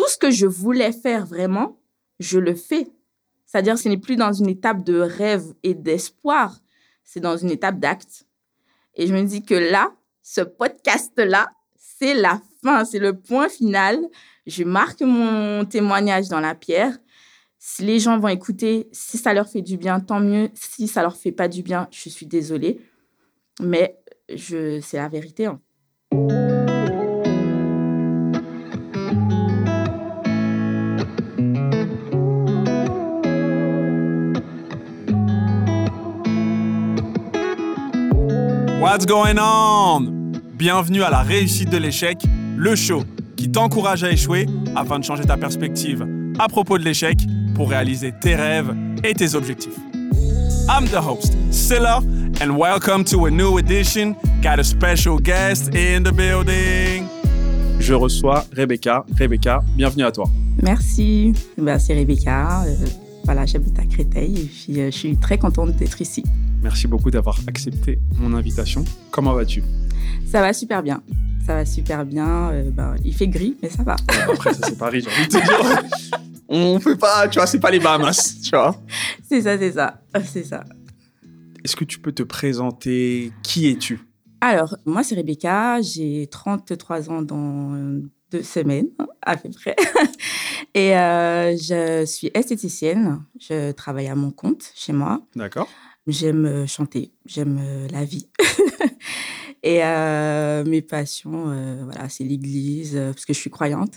tout ce que je voulais faire vraiment, je le fais. C'est-à-dire, ce n'est plus dans une étape de rêve et d'espoir, c'est dans une étape d'acte. Et je me dis que là, ce podcast-là, c'est la fin, c'est le point final. Je marque mon témoignage dans la pierre. Si les gens vont écouter, si ça leur fait du bien, tant mieux. Si ça leur fait pas du bien, je suis désolée. Mais je, c'est la vérité. Hein. What's going on? Bienvenue à la réussite de l'échec, le show qui t'encourage à échouer afin de changer ta perspective à propos de l'échec pour réaliser tes rêves et tes objectifs. I'm the host, Silla, and welcome to a new edition. Got a special guest in the building. Je reçois Rebecca. Rebecca, bienvenue à toi. Merci. Merci Rebecca. Euh, voilà, j'habite à Créteil et euh, je suis très contente d'être ici. Merci beaucoup d'avoir accepté mon invitation. Comment vas-tu? Ça va super bien. Ça va super bien. Euh, ben, il fait gris, mais ça va. Après, ça c'est Paris, j'ai envie de te dire. On peut pas, tu vois, c'est pas les Bahamas, tu vois. C'est ça, c'est ça, c'est ça. Est-ce que tu peux te présenter? Qui es-tu? Alors, moi, c'est Rebecca. J'ai 33 ans dans deux semaines, à peu près. Et euh, je suis esthéticienne. Je travaille à mon compte chez moi. D'accord. J'aime euh, chanter, j'aime euh, la vie. et euh, mes passions, voilà, c'est l'église, parce que je suis croyante.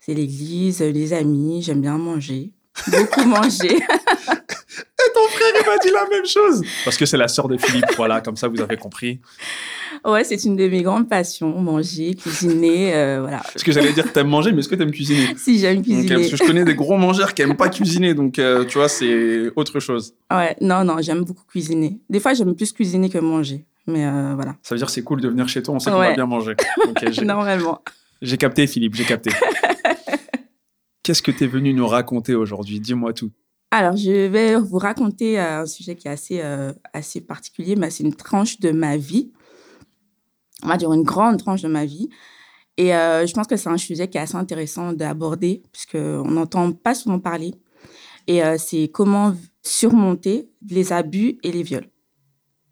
C'est l'église, les amis, j'aime bien manger, beaucoup manger. et ton frère, il m'a dit la même chose. Parce que c'est la sœur de Philippe, voilà, comme ça vous avez compris. Ouais, c'est une de mes grandes passions, manger, cuisiner, euh, voilà. Parce que j'allais dire que t'aimes manger, mais est-ce que t'aimes cuisiner? Si, j'aime cuisiner. parce que je connais des gros mangeurs qui aiment pas cuisiner, donc euh, tu vois, c'est autre chose. Ouais, non, non, j'aime beaucoup cuisiner. Des fois, j'aime plus cuisiner que manger, mais euh, voilà. Ça veut dire c'est cool de venir chez toi, on sait qu'on va bien manger. Normalement. J'ai capté, Philippe, j'ai capté. Qu'est-ce que tu es venu nous raconter aujourd'hui? Dis-moi tout. Alors, je vais vous raconter un sujet qui est assez, assez particulier, mais c'est une tranche de ma vie on va dire une grande tranche de ma vie. Et euh, je pense que c'est un sujet qui est assez intéressant d'aborder, puisqu'on n'entend pas souvent parler. Et euh, c'est comment surmonter les abus et les viols.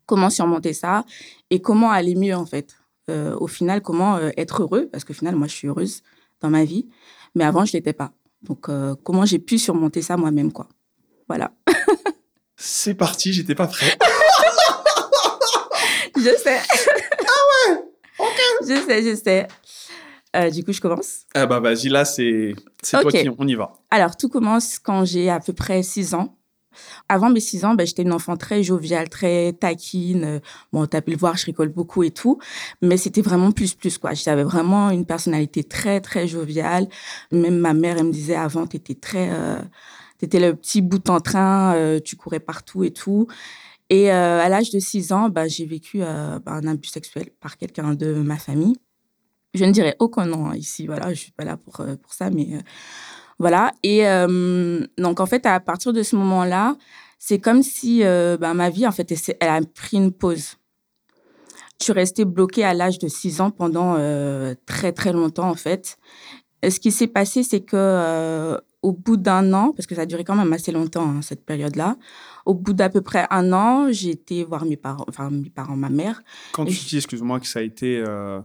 Comment surmonter ça et comment aller mieux, en fait. Euh, au final, comment être heureux, parce qu'au final, moi, je suis heureuse dans ma vie, mais avant, je ne l'étais pas. Donc, comment j'ai pu surmonter ça moi-même, quoi. Voilà. c'est parti, j'étais pas prêt. je sais. je sais, je sais. Euh, du coup, je commence. Ah bah vas-y, là, c'est toi qui... On y va. Alors, tout commence quand j'ai à peu près 6 ans. Avant mes 6 ans, ben, j'étais une enfant très joviale, très taquine. Bon, t'as pu le voir, je rigole beaucoup et tout. Mais c'était vraiment plus, plus, quoi. J'avais vraiment une personnalité très, très joviale. Même ma mère, elle me disait avant, t'étais très... Euh, t'étais le petit bout en train, euh, tu courais partout et tout. Et euh, à l'âge de 6 ans, bah, j'ai vécu euh, bah, un abus sexuel par quelqu'un de ma famille. Je ne dirais aucun nom hein, ici, voilà, je ne suis pas là pour, euh, pour ça, mais voilà. Et donc, en fait, à partir de ce moment-là, c'est comme si bah, ma vie, en fait, elle a pris une pause. Je suis restée bloquée à l'âge de 6 ans pendant très, très longtemps, en fait. Et ce qui s'est passé, c'est que au bout d'un an, parce que ça a duré quand même assez longtemps, hein, cette période-là, au bout d'à peu près un an, j'ai été voir mes parents, enfin mes parents, ma mère. Quand tu dis, excuse-moi, que ça a été euh,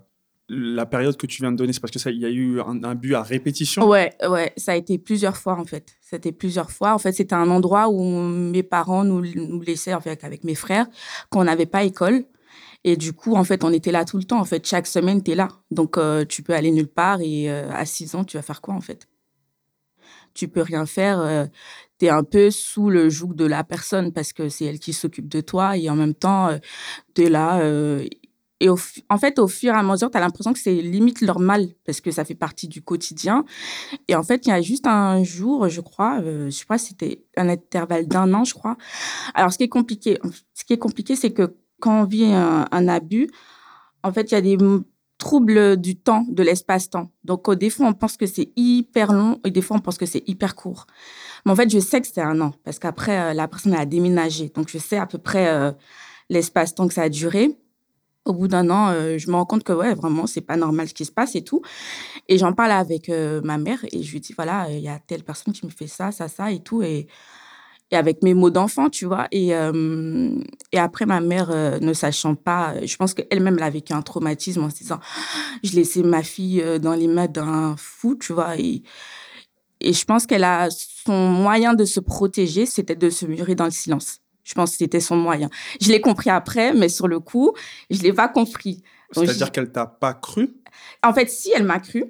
la période que tu viens de donner, c'est parce que ça, il y a eu un, but à répétition? Ouais, ouais, ça a été plusieurs fois en fait. C'était plusieurs fois. En fait, c'était un endroit où mes parents nous, nous laissaient en fait avec mes frères, qu'on n'avait pas école. Et du coup, en fait, on était là tout le temps. En fait, chaque semaine, tu es là. Donc, euh, tu peux aller nulle part. Et euh, à 6 ans, tu vas faire quoi, en fait? Tu peux rien faire tu es un peu sous le joug de la personne parce que c'est elle qui s'occupe de toi et en même temps, euh, tu es là. Euh, et en fait, au fur et à mesure, tu as l'impression que c'est limite normal parce que ça fait partie du quotidien. Et en fait, il y a juste un jour, je crois, euh, je crois c'était un intervalle d'un an, je crois. Alors, ce qui est compliqué, ce qui est compliqué, c'est que quand on vit un, abus, en fait, il y a des troubles du temps, de l'espace-temps. Donc, des fois, on pense que c'est hyper long et des fois, on pense que c'est hyper court. Mais en fait, je sais que c'est un an parce qu'après, euh, la personne a déménagé. Donc, je sais à peu près euh, l'espace-temps que ça a duré. Au bout d'un an, je me rends compte que ouais, vraiment, c'est pas normal ce qui se passe et tout. Et j'en parle avec ma mère et je lui dis voilà, il y a telle personne qui me fait ça, ça, ça et tout. Et, et avec mes mots d'enfant, tu vois. Et, euh, et après, ma mère, ne sachant pas, je pense qu'elle-même, elle a vécu un traumatisme en se disant je laissais ma fille dans les mains d'un fou, tu vois. Et, et je pense qu'elle a son moyen de se protéger, c'était de se mûrir dans le silence. Je pense que c'était son moyen. Je l'ai compris après, mais sur le coup, je l'ai pas compris. C'est-à-dire qu'elle t'a pas cru? En fait, si, elle m'a cru,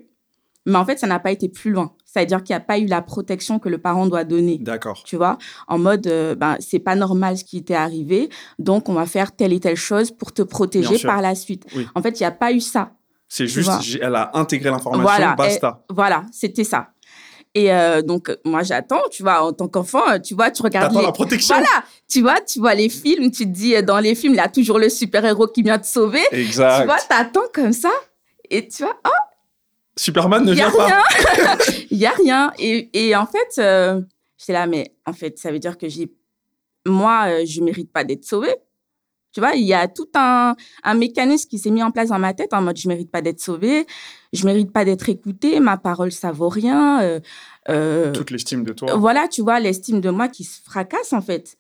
mais en fait, ça n'a pas été plus loin. C'est-à-dire qu'il n'y a pas eu la protection que le parent doit donner. D'accord. Tu vois, en mode, euh, ben, c'est pas normal ce qui t'est arrivé, donc on va faire telle et telle chose pour te protéger par la suite. En fait, il n'y a pas eu ça. C'est juste, elle a intégré l'information, voilà, basta. voilà, c'était ça. Et euh, donc, moi, j'attends, tu vois, en tant qu'enfant, euh, tu vois, tu regardes. Les... la protection. Voilà, tu vois, tu vois les films, tu te dis, euh, dans les films, il y a toujours le super-héros qui vient te sauver. Exact. Tu vois, t'attends comme ça, et tu vois, oh Superman ne vient pas. Il y a rien. Et, et en fait, euh, j'étais là, mais en fait, ça veut dire que j'ai. Moi, je mérite pas d'être sauvée. Tu vois, il y a tout un, un mécanisme qui s'est mis en place dans ma tête en mode je mérite pas d'être sauvée, je mérite pas d'être écoutée, ma parole ça vaut rien. Euh, euh, Toute l'estime de toi. Voilà, tu vois, l'estime de moi qui se fracasse en fait.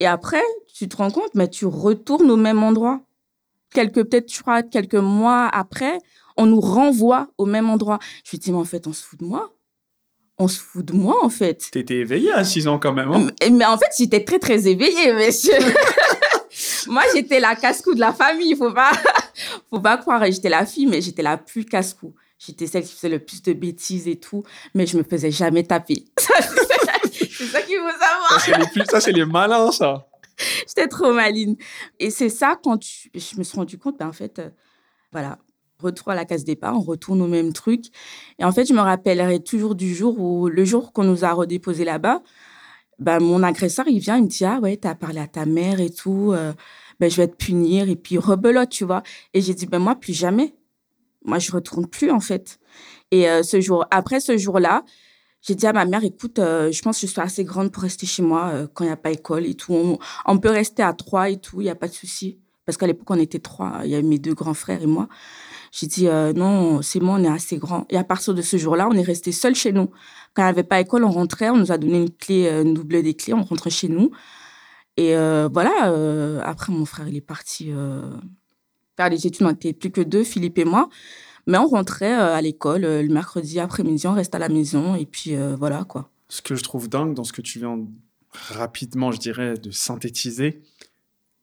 Et après, tu te rends compte, mais tu retournes au même endroit. Quelques, peut-être, je crois, quelques mois après, on nous renvoie au même endroit. Je me dis, mais en fait, on se fout de moi on se fout de moi, en fait. T'étais éveillée à 6 ans quand même. Hein mais, mais, en fait, j'étais très, très éveillée, monsieur. Moi, j'étais la casse-cou de la famille. Faut pas, faut pas croire. J'étais la fille, mais j'étais la plus casse-cou. J'étais celle qui faisait le plus de bêtises et tout, mais je me faisais jamais taper. c'est ça qu'il faut savoir. Ça, c'est les, malins, ça. J'étais trop maline. Et c'est ça, quand je me suis rendu compte, ben, en fait, euh, voilà, retour à la case départ, on retourne au même truc. Et en fait, je me rappellerai toujours du jour où, le jour qu'on nous a redéposé là-bas, bah, mon agresseur, il vient, il me dit, ah ouais, t'as parlé à ta mère et tout, euh, ben, je vais te punir. Et puis, rebelote, tu vois. Et j'ai dit, ben, moi, plus jamais. Moi, je retourne plus, en fait. Et euh, ce jour, après ce jour-là, j'ai dit à ma mère, écoute, euh, je pense que je suis assez grande pour rester chez moi quand il n'y a pas école et tout. On, on, peut rester à trois et tout, il n'y a pas de souci. Parce qu'à l'époque, on était trois. Il y avait mes deux grands frères et moi. J'ai dit, euh, non, c'est moi, on est assez grand. Et à partir de ce jour-là, on est resté seul chez nous. Quand il n'y avait pas école, on rentrait, on nous a donné une clé, euh, une double des clés, on rentrait chez nous. Et euh, voilà, après, mon frère, il est parti faire des études. On n'était plus que deux, Philippe et moi. Mais on rentrait à l'école le mercredi après-midi, on reste à la maison. Et puis voilà, quoi. Ce que je trouve dingue dans ce que tu viens rapidement, je dirais, de synthétiser,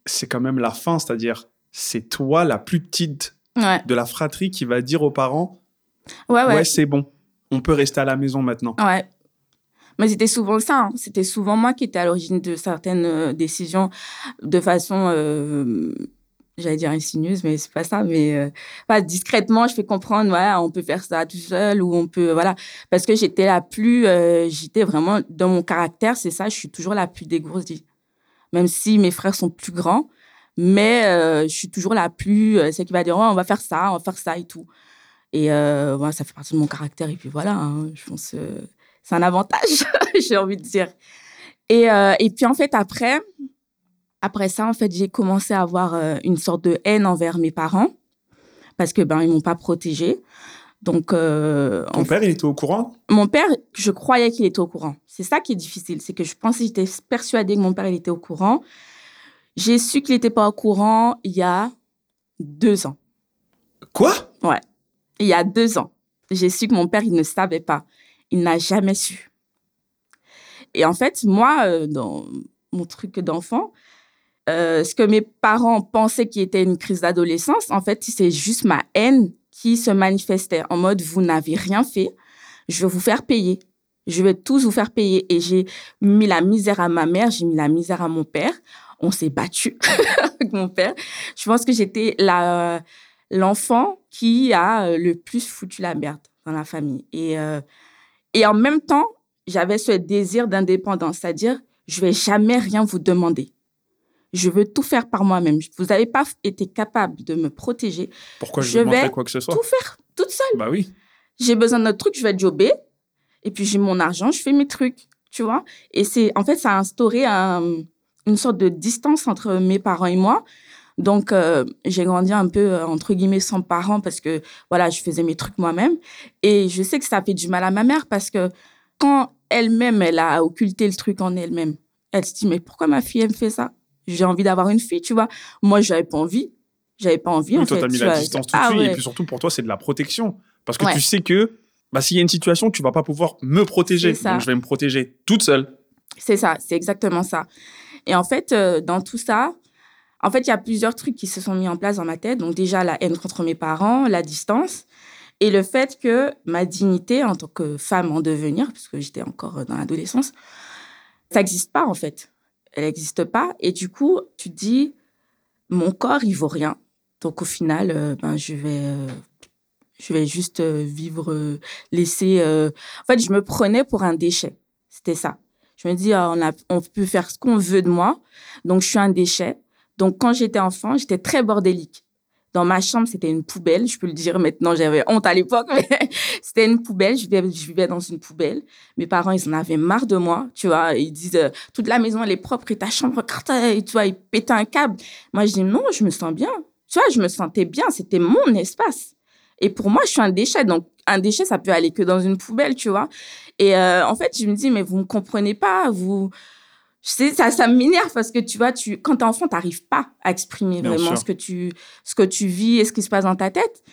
c'est quand même la fin. C'est-à-dire, c'est toi la plus petite de la fratrie qui va dire aux parents Ouais, ouais. c'est bon, on peut rester à la maison maintenant. Ouais. Mais c'était souvent ça. Hein. C'était souvent moi qui étais à l'origine de certaines euh, décisions de façon, euh, j'allais dire insinueuse, mais c'est pas ça. Mais euh, pas discrètement, je fais comprendre, ouais, on peut faire ça tout seul ou on peut, voilà. Parce que j'étais la plus, j'étais vraiment dans mon caractère, c'est ça. Je suis toujours la plus dégourdie, même si mes frères sont plus grands mais euh, je suis toujours la plus, euh, celle qui va dire, on va faire ça, on va faire ça et tout. Et euh, ça fait partie de mon caractère. Et puis voilà, hein, je pense que c'est un avantage, j'ai envie de dire. Et, et puis en fait, après, après ça, en fait, j'ai commencé à avoir une sorte de haine envers mes parents parce que ben ils m'ont pas protégée. Donc, euh, ton père, il était au courant? Mon père, je croyais qu'il était au courant. C'est ça qui est difficile, c'est que je pensais, j'étais persuadée que mon père, il était au courant. J'ai su qu'il n'était pas au courant il y a deux ans. Quoi? Ouais. Il y a deux ans. J'ai su que mon père, il ne savait pas. Il n'a jamais su. Et en fait, moi, euh, dans mon truc d'enfant, euh, ce que mes parents pensaient qui était une crise d'adolescence, en fait, c'est juste ma haine qui se manifestait en mode vous n'avez rien fait, je vais vous faire payer. Je vais tous vous faire payer. Et j'ai mis la misère à ma mère, j'ai mis la misère à mon père on s'est battu avec mon père. Je pense que j'étais la l'enfant qui a euh, le plus foutu la merde dans la famille. Et, euh, et en même temps, j'avais ce désir d'indépendance, c'est-à-dire, je vais jamais rien vous demander. Je veux tout faire par moi-même. Vous n'avez pas été capable de me protéger. Pourquoi je, je vais quoi que ce soit? Tout faire toute seule. Bah oui. J'ai besoin de notre truc, je vais jobber. Et puis j'ai mon argent, je fais mes trucs, tu vois. Et c'est, en fait, ça a instauré un, une sorte de distance entre mes parents et moi, Donc, euh, j'ai grandi un peu, euh, entre guillemets, sans parents parce que, voilà, je faisais mes trucs moi-même. Et je sais que ça fait du mal à ma mère parce que quand elle-même, elle a occulté le truc en elle-même, elle se dit, mais pourquoi ma fille, elle me fait ça? J'ai envie d'avoir une fille, tu vois. Moi, j'avais pas envie. J'avais pas envie, Oui, en toi, fait. mis tu la vois. distance tout de Ah suite. Et puis surtout, pour toi, c'est de la protection. Parce que Ouais. tu sais que bah, s'il y a une situation, tu vas pas pouvoir me protéger. Donc, je vais me protéger toute seule. C'est ça, c'est exactement ça. Et en fait, euh, dans tout ça, en fait, il y a plusieurs trucs qui se sont mis en place dans ma tête. Donc déjà, la haine contre mes parents, la distance, et le fait que ma dignité en tant que femme en devenir, parce que j'étais encore dans l'adolescence, ça n'existe pas en fait. Elle n'existe pas. Et du coup, tu te dis, mon corps, il vaut rien. Donc au final, euh, ben, je vais... euh, je vais juste vivre, laisser... En fait, je me prenais pour un déchet. C'était ça. Je me dis, ah, on, a, on peut faire ce qu'on veut de moi. Donc, je suis un déchet. Donc, quand j'étais enfant, j'étais très bordélique. Dans ma chambre, c'était une poubelle. Je peux le dire maintenant, j'avais honte à l'époque, mais c'était une poubelle. Je vivais, je vivais dans une poubelle. Mes parents, ils en avaient marre de moi, tu vois. Ils disent, euh, toute la maison, elle est propre et ta chambre, euh, tu vois, ils pétaient un câble. Moi, je dis, non, je me sens bien. Tu vois, je me sentais bien. C'était mon espace. Et pour moi, je suis un déchet. Donc, un déchet, ça peut aller que dans une poubelle, tu vois. Et euh, en fait, je me dis, mais vous ne me comprenez pas, vous... Sais, ça, ça m'énerve parce que tu vois, tu, quand t'es enfant, t'arrives pas à exprimer Bien vraiment sûr. ce que, tu, ce que tu vis et ce qui se passe dans ta tête.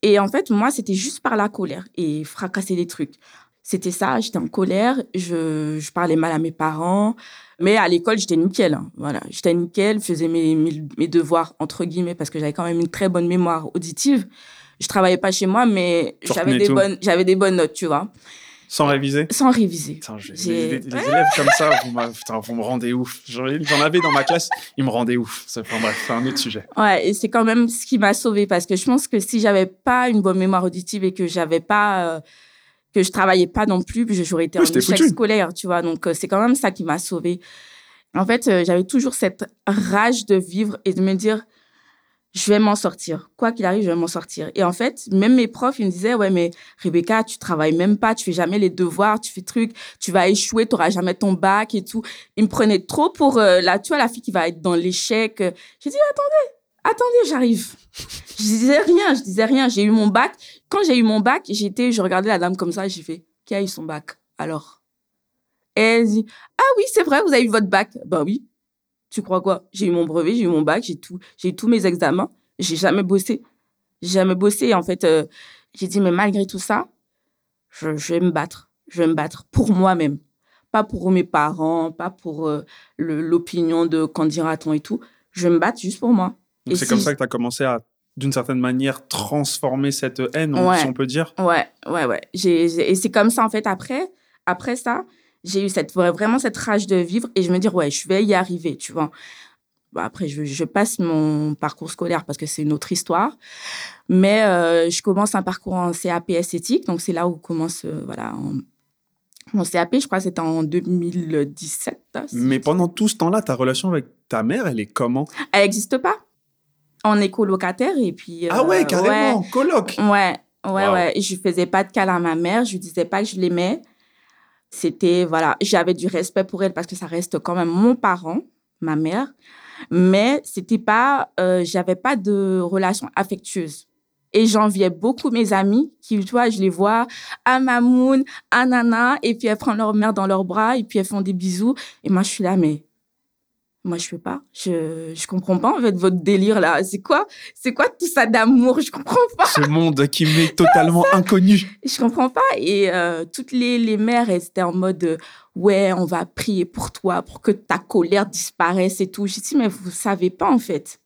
Et en fait, moi, c'était juste par la colère et fracasser des trucs. C'était ça, j'étais en colère, je, je parlais mal à mes parents, mais à l'école, j'étais nickel. hein. Voilà, j'étais nickel, faisais mes, mes, mes devoirs, entre guillemets, parce que j'avais quand même une très bonne mémoire auditive. Je travaillais pas chez moi, mais j'avais des, bonnes, j'avais des bonnes notes, tu vois, Sans réviser? sans réviser. Putain, les, élèves comme ça, vous, m'a- putain, vous me rendez ouf. J'en avais dans ma classe, ils me rendaient ouf. C'est- Enfin bref, c'est un autre sujet. Ouais, et c'est quand même ce qui m'a sauvée parce que je pense que si j'avais pas une bonne mémoire auditive et que j'avais pas euh, que je travaillais pas non plus, j'aurais été Oui, en échec scolaire, tu vois. Donc euh, c'est quand même ça qui m'a sauvée. En fait, euh, j'avais toujours cette rage de vivre et de me dire je vais m'en sortir. Quoi qu'il arrive, je vais m'en sortir. Et en fait, même mes profs, ils me disaient, ouais, mais Rebecca, tu travailles même pas, tu fais jamais les devoirs, tu fais trucs, tu vas échouer, tu jamais ton bac et tout. Ils me prenaient trop pour euh, la, tu vois, la fille qui va être dans l'échec. J'ai dit, attendez, attendez, j'arrive. Je disais rien, je disais rien. J'ai eu mon bac. Quand j'ai eu mon bac, j'étais, je regardais la dame comme ça, j'ai fait, qui a eu son bac? Alors? Et elle dit, ah oui, c'est vrai, vous avez eu votre bac. Ben oui. Tu crois quoi? J'ai eu mon brevet, j'ai eu mon bac, j'ai tout, j'ai eu tous mes examens. J'ai jamais bossé. J'ai jamais bossé. Et en fait, euh, j'ai dit, mais malgré tout ça, je, je vais me battre. Je vais me battre pour moi-même. Pas pour mes parents, pas pour euh, l'opinion de qu'en dira-t-on et tout. Je vais me battre juste pour moi. C'est si comme ça que tu as commencé à, d'une certaine manière, transformer cette haine, Ouais. si on peut dire. Ouais, ouais, ouais. J'ai- et c'est comme ça, en fait, après, après ça, j'ai eu cette, vraiment cette rage de vivre et je me dis, ouais, je vais y arriver, tu vois. Bon, après, je, je passe mon parcours scolaire parce que c'est une autre histoire. Mais euh, je commence un parcours en CAP esthétique. Donc, c'est là où commence, euh, voilà, en- mon CAP, je crois que c'était en 2017. hein, si Mais pendant tout ce temps-là, ta relation avec ta mère, elle est comment? Elle n'existe pas. On est colocataire et puis... Ah ouais, euh, carrément, coloc. Ouais, ouais, ouais. Je faisais pas de câlin à ma mère. Je lui disais pas que je l'aimais. C'était, voilà, j'avais du respect pour elle parce que ça reste quand même mon parent, ma mère. Mais c'était pas, euh, j'avais pas de relation affectueuse. Et j'enviais beaucoup mes amis qui, tu vois, je les vois à Mamoun, à Nana, et puis elles prennent leur mère dans leurs bras, et puis elles font des bisous. Et moi, je suis là, mais moi, je fais pas. Je, je comprends pas, en fait, votre délire, là. C'est quoi? C'est quoi tout ça d'amour? Je comprends pas. Ce monde qui m'est totalement inconnu. Je comprends pas. Et euh, toutes les, les mères, elles étaient en mode euh, ouais, on va prier pour toi, pour que ta colère disparaisse et tout. J'ai dit, mais vous savez pas, en fait.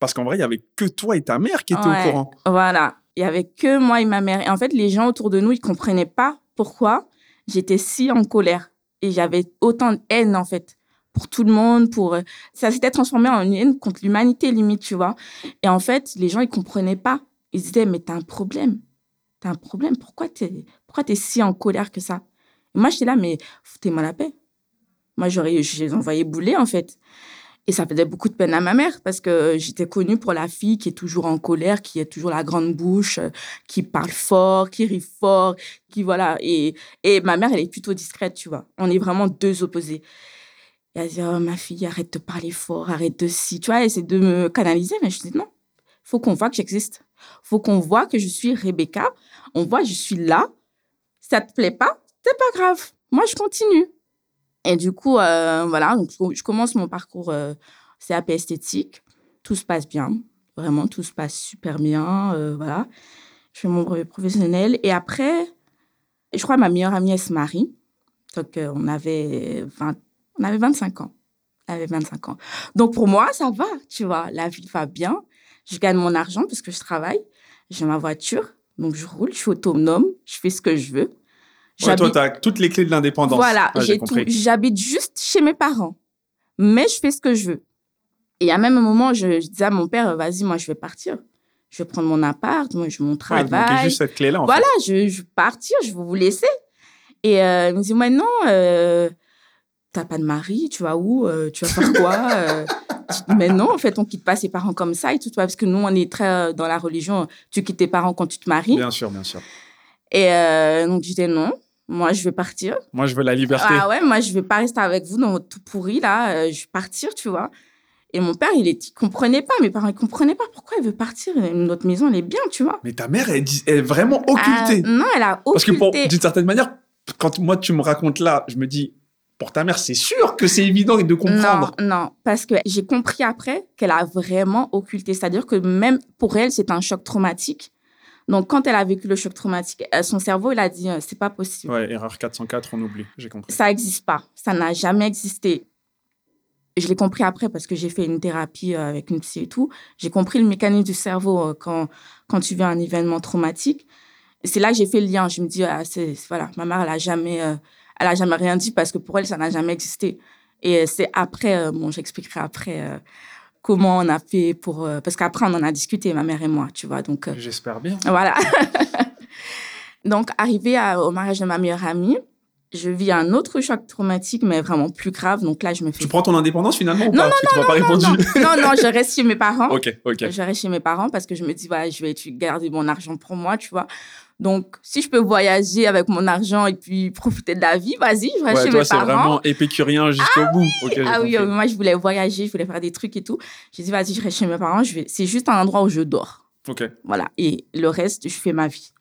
Parce qu'en vrai, il y avait que toi et ta mère qui étaient Ouais. au courant. Voilà. Il y avait que moi et ma mère. Et en fait, les gens autour de nous, ils comprenaient pas pourquoi j'étais si en colère. Et j'avais autant de haine, en fait, pour tout le monde. pour euh, Ça s'était transformé en une haine contre l'humanité, limite, tu vois. Et en fait, les gens, ils comprenaient pas. Ils disaient, mais t'as un problème. T'as un problème. Pourquoi t'es pourquoi si en colère que ça? Et moi, j'étais là, mais foutez-moi la paix. Moi, j'aurais, les envoyais bouler, en fait. Et ça faisait beaucoup de peine à ma mère parce que j'étais connue pour la fille qui est toujours en colère, qui a toujours la grande bouche, euh, qui parle fort, qui rit fort, qui voilà. Et, et ma mère, elle est plutôt discrète, tu vois. On est vraiment deux opposés. Et elle dit, oh, ma fille, arrête de parler fort, arrête de si, tu vois, essaie de me canaliser. Mais je dis, non, faut qu'on voit que j'existe. faut qu'on voit que je suis Rebecca. On voit, je suis là. Ça te plaît pas? C'est pas grave. Moi, je continue. Et du coup, euh, voilà, donc je commence mon parcours euh, CAP esthétique. Tout se passe bien. Vraiment, tout se passe super bien. Euh, voilà. Je fais mon brevet professionnel. Et après, je crois que ma meilleure amie, elle se marie. Donc, euh, on, avait 20, on avait 25 ans. On avait 25 ans. Donc, pour moi, ça va, tu vois. La vie va bien. Je gagne mon argent parce que je travaille. J'ai ma voiture. Donc, je roule. Je suis autonome. Je fais ce que je veux. Ouais, toi, tu as toutes les clés de l'indépendance. Voilà, j'ai tout. J'habite juste chez mes parents. Mais je fais ce que je veux. Et à même un moment, je, je disais à mon père, vas-y, moi, je vais partir. Je vais prendre mon appart, moi, je mon travail. Ouais, juste cette clé-là, en Voilà, fait. je, je vais partir, je vais vous laisser. Et euh, il me dit, mais non, euh, t'as pas de mari, tu vas où euh, Tu vas faire quoi euh? Mais non, en fait, on quitte pas ses parents comme ça et tout, parce que nous, on est très euh, dans la religion, tu quittes tes parents quand tu te maries. Bien sûr, bien sûr. Et donc, je disais non, moi, je vais partir. Moi, je veux la liberté. Ah ouais, moi, je vais pas rester avec vous dans votre tout pourri, là. Je vais partir, tu vois. Et mon père, il, est, il comprenait pas. Mes parents, ils comprenaient pas pourquoi il veut partir. Notre maison, elle est bien, tu vois. Mais ta mère, elle, est vraiment occultée. Non, elle a Parce que occulté. d'une certaine manière, quand moi, tu me racontes là, je me dis, pour ta mère, c'est sûr que c'est évident de comprendre. Non, non, parce que j'ai compris après qu'elle a vraiment occulté. C'est-à-dire que même pour elle, c'est un choc traumatique. Donc, quand elle a vécu le choc traumatique, euh, son cerveau, il a dit, euh, c'est pas possible. Ouais, erreur 404, on oublie, j'ai compris. Ça n'existe pas. Ça n'a jamais existé. Je l'ai compris après parce que j'ai fait une thérapie euh, avec une psy et tout. J'ai compris le mécanisme du cerveau quand, quand tu vis un événement traumatique. C'est là que j'ai fait le lien. Je me dis, ah, voilà, ma mère, elle a jamais, euh, elle a jamais rien dit parce que pour elle, ça n'a jamais existé. Et euh, c'est après, euh, bon, j'expliquerai après euh, comment on a fait pour, parce qu'après, on en a discuté, ma mère et moi, tu vois. Donc, J'espère bien. voilà. Donc, arrivé au mariage de ma meilleure amie, je vis un autre choc traumatique, mais vraiment plus grave. Donc là, je me fais... Tu prends ton indépendance finalement ou Non, pas? que tu m'as pas répondu. non, non, je reste chez mes parents. ok, ok. Je reste chez mes parents parce que je me dis, voilà, je vais garder mon argent pour moi, tu vois. Donc, si je peux voyager avec mon argent et puis profiter de la vie, vas-y, je Ouais, chez toi, mes c'est parents. vraiment épicurien jusqu'au bout. Ok, j'ai Ah oui, moi, je voulais voyager, je voulais faire des trucs et tout. J'ai dit, vas-y, je reste chez mes parents. Je vais... C'est juste un endroit où je dors. Ok. Voilà. Et le reste, je fais ma vie.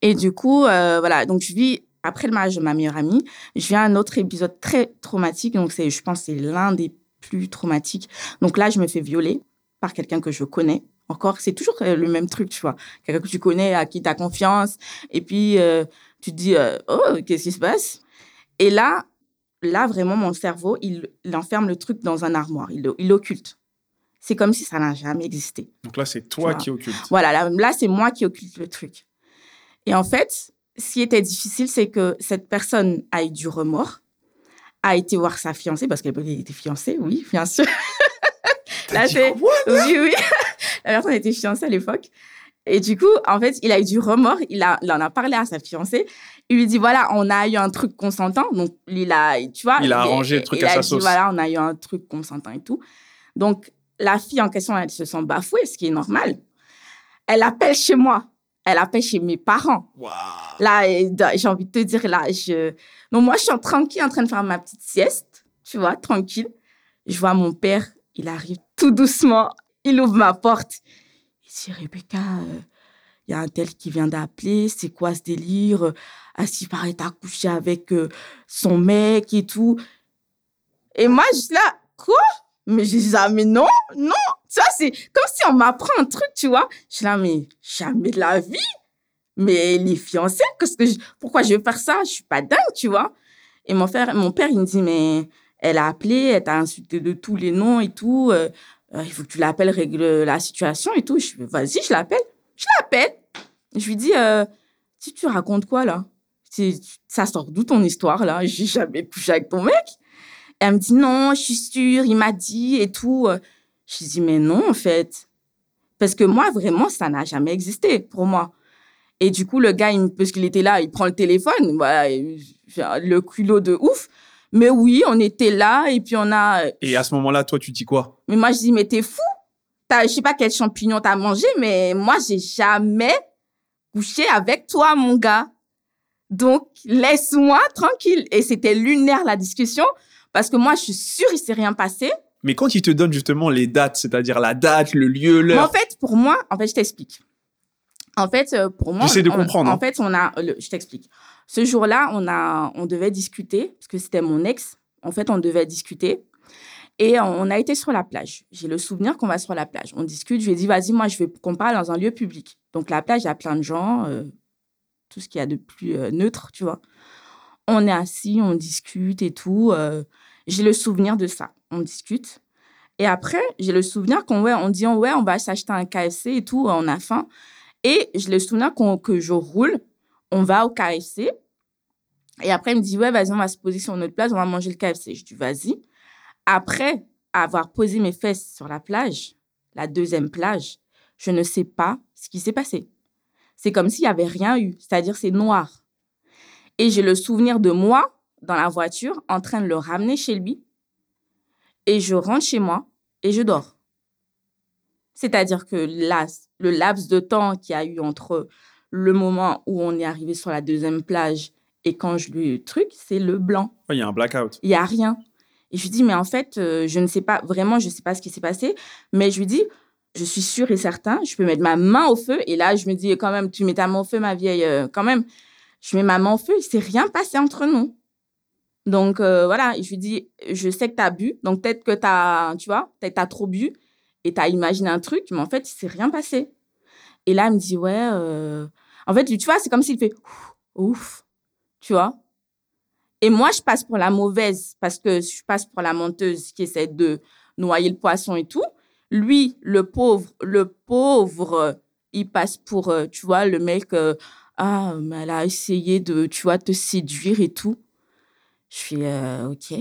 Et du coup, euh, voilà. Donc, je vis, après le mariage de ma meilleure amie, je viens à un autre épisode très traumatique. Donc, c'est, je pense que c'est l'un des plus traumatiques. Donc là, je me fais violer par quelqu'un que je connais. Encore, c'est toujours euh, le même truc, tu vois. Quelqu'un que tu connais, à qui tu as confiance. Et puis, euh, tu te dis, euh, oh, qu'est-ce qui se passe? Et là, là, vraiment, mon cerveau, il, il enferme le truc dans un armoire. Il, l'occulte. C'est comme si ça n'a jamais existé. Donc là, c'est toi qui occulte. Voilà, là, là, c'est moi qui occulte le truc. Et en fait, ce qui était difficile, c'est que cette personne a eu du remords, a été voir sa fiancée, parce qu'elle était fiancée, oui, bien sûr. Là, c'est- oui, oui. La personne était fiancée à l'époque. Et du coup, en fait, il a eu du remords. Il, a, il en a parlé à sa fiancée. Il lui dit, voilà, on a eu un truc consentant. Donc, il a, tu vois. Il a arrangé le truc il à a sa dit, sauce. Voilà, on a eu un truc consentant et tout. Donc, la fille en question, elle se sent bafouée, ce qui est normal. Elle appelle chez moi. Elle appelle chez mes parents. Waouh. Là, j'ai envie de te dire, là, je... Donc, moi, je suis tranquille en train de faire ma petite sieste, tu vois, tranquille. Je vois mon père, il arrive tout doucement, il ouvre ma porte. Il dit, Rebecca, euh, il y a un tel qui vient d'appeler, c'est quoi ce délire? Ah, s'il paraît, t'as couché avec euh, son mec et tout. Et moi, je suis là, quoi? Mais j'ai dit, ah, mais non, non. Tu vois, c'est comme si on m'apprend un truc, tu vois. Je suis là, mais jamais de la vie. Mais les fiancés, qu'est-ce que pourquoi je vais faire ça? Je suis pas dingue, tu vois. Et mon père, mon père, il me dit, mais elle a appelé, elle t'a insulté de tous les noms et tout. euh, euh, il faut que tu l'appelles, règle la situation et tout. Je vas-y, je l'appelle. Je l'appelle. Je lui dis, euh, tu, racontes quoi là? Ça sort d'où ton histoire là? J'ai jamais couché avec ton mec. Elle me dit, non, je suis sûre, il m'a dit et tout. Je lui dis, mais non, en fait. Parce que moi, vraiment, ça n'a jamais existé pour moi. Et du coup, le gars, parce qu'il était là, il prend le téléphone, le culot de ouf. Mais oui, on était là et puis on a. Et à ce moment-là, toi, tu dis quoi? Mais moi, je dis, mais t'es fou. T'as, je sais pas quel champignon t'as mangé, mais moi, j'ai jamais couché avec toi, mon gars. Donc, laisse-moi tranquille. Et c'était lunaire, la discussion, Parce que moi, je suis sûre, il s'est rien passé. Mais quand il te donne justement les dates, c'est-à-dire la date, le lieu, Mais l'heure. en fait, pour moi, en fait, je t'explique. En fait, euh, pour moi, J'essaie de comprendre, En hein. fait, on a, le- je t'explique. Ce jour-là, on on devait discuter parce que c'était mon ex. En fait, on devait discuter et on a été sur la plage. J'ai le souvenir qu'on va sur la plage. On discute. Je lui ai dit, vas-y, moi, je veux qu'on parle dans un lieu public. Donc la plage, il y a plein de gens, euh, tout ce qu'il y a de plus euh, neutre, tu vois. On est assis, on discute et tout. euh, j'ai le souvenir de ça. On discute. Et après, j'ai le souvenir qu'on ouais, on dit ouais, on va s'acheter un KFC et tout, on a faim. Et j'ai le souvenir qu'on- que je roule, on va au KFC. Et après, il me dit ouais, vas-y, on va se poser sur notre place, on va manger le KFC. Je dis vas-y. Après avoir posé mes fesses sur la plage, la deuxième plage, je ne sais pas ce qui s'est passé. C'est comme s'il n'y avait rien eu, c'est-à-dire c'est noir. Et j'ai le souvenir de moi dans la voiture en train de le ramener chez lui. Et je rentre chez moi et je dors. C'est-à-dire que là, le laps de temps qu'il y a eu entre le moment où on est arrivé sur la deuxième plage et quand je lui truc, c'est le blanc. Ouais, il y a un blackout. Il y a rien. Et je lui dis, mais en fait, euh, je ne sais pas, vraiment, je ne sais pas ce qui s'est passé. Mais je lui dis, je suis sûre et certain, je peux mettre ma main au feu. Et là, je me dis, quand même, tu mets ta main au feu, ma vieille, euh, quand même. Je mets ma main au feu, il s'est rien passé entre nous. Donc, euh, voilà, je lui dis, je sais que tu as bu, donc peut-être que tu as, tu vois, peut-être tu as trop bu et tu as imaginé un truc, mais en fait, il s'est rien passé. Et là, il me dit, ouais. En fait, tu vois, c'est comme s'il fait, ouf, tu vois. Et moi, je passe pour la mauvaise parce que je passe pour la menteuse qui essaie de noyer le poisson et tout. Lui, le pauvre, le pauvre, il passe pour, euh, tu vois, le mec, euh, ah, mais elle a essayé de, tu vois, te séduire et tout. Je suis, euh, ok.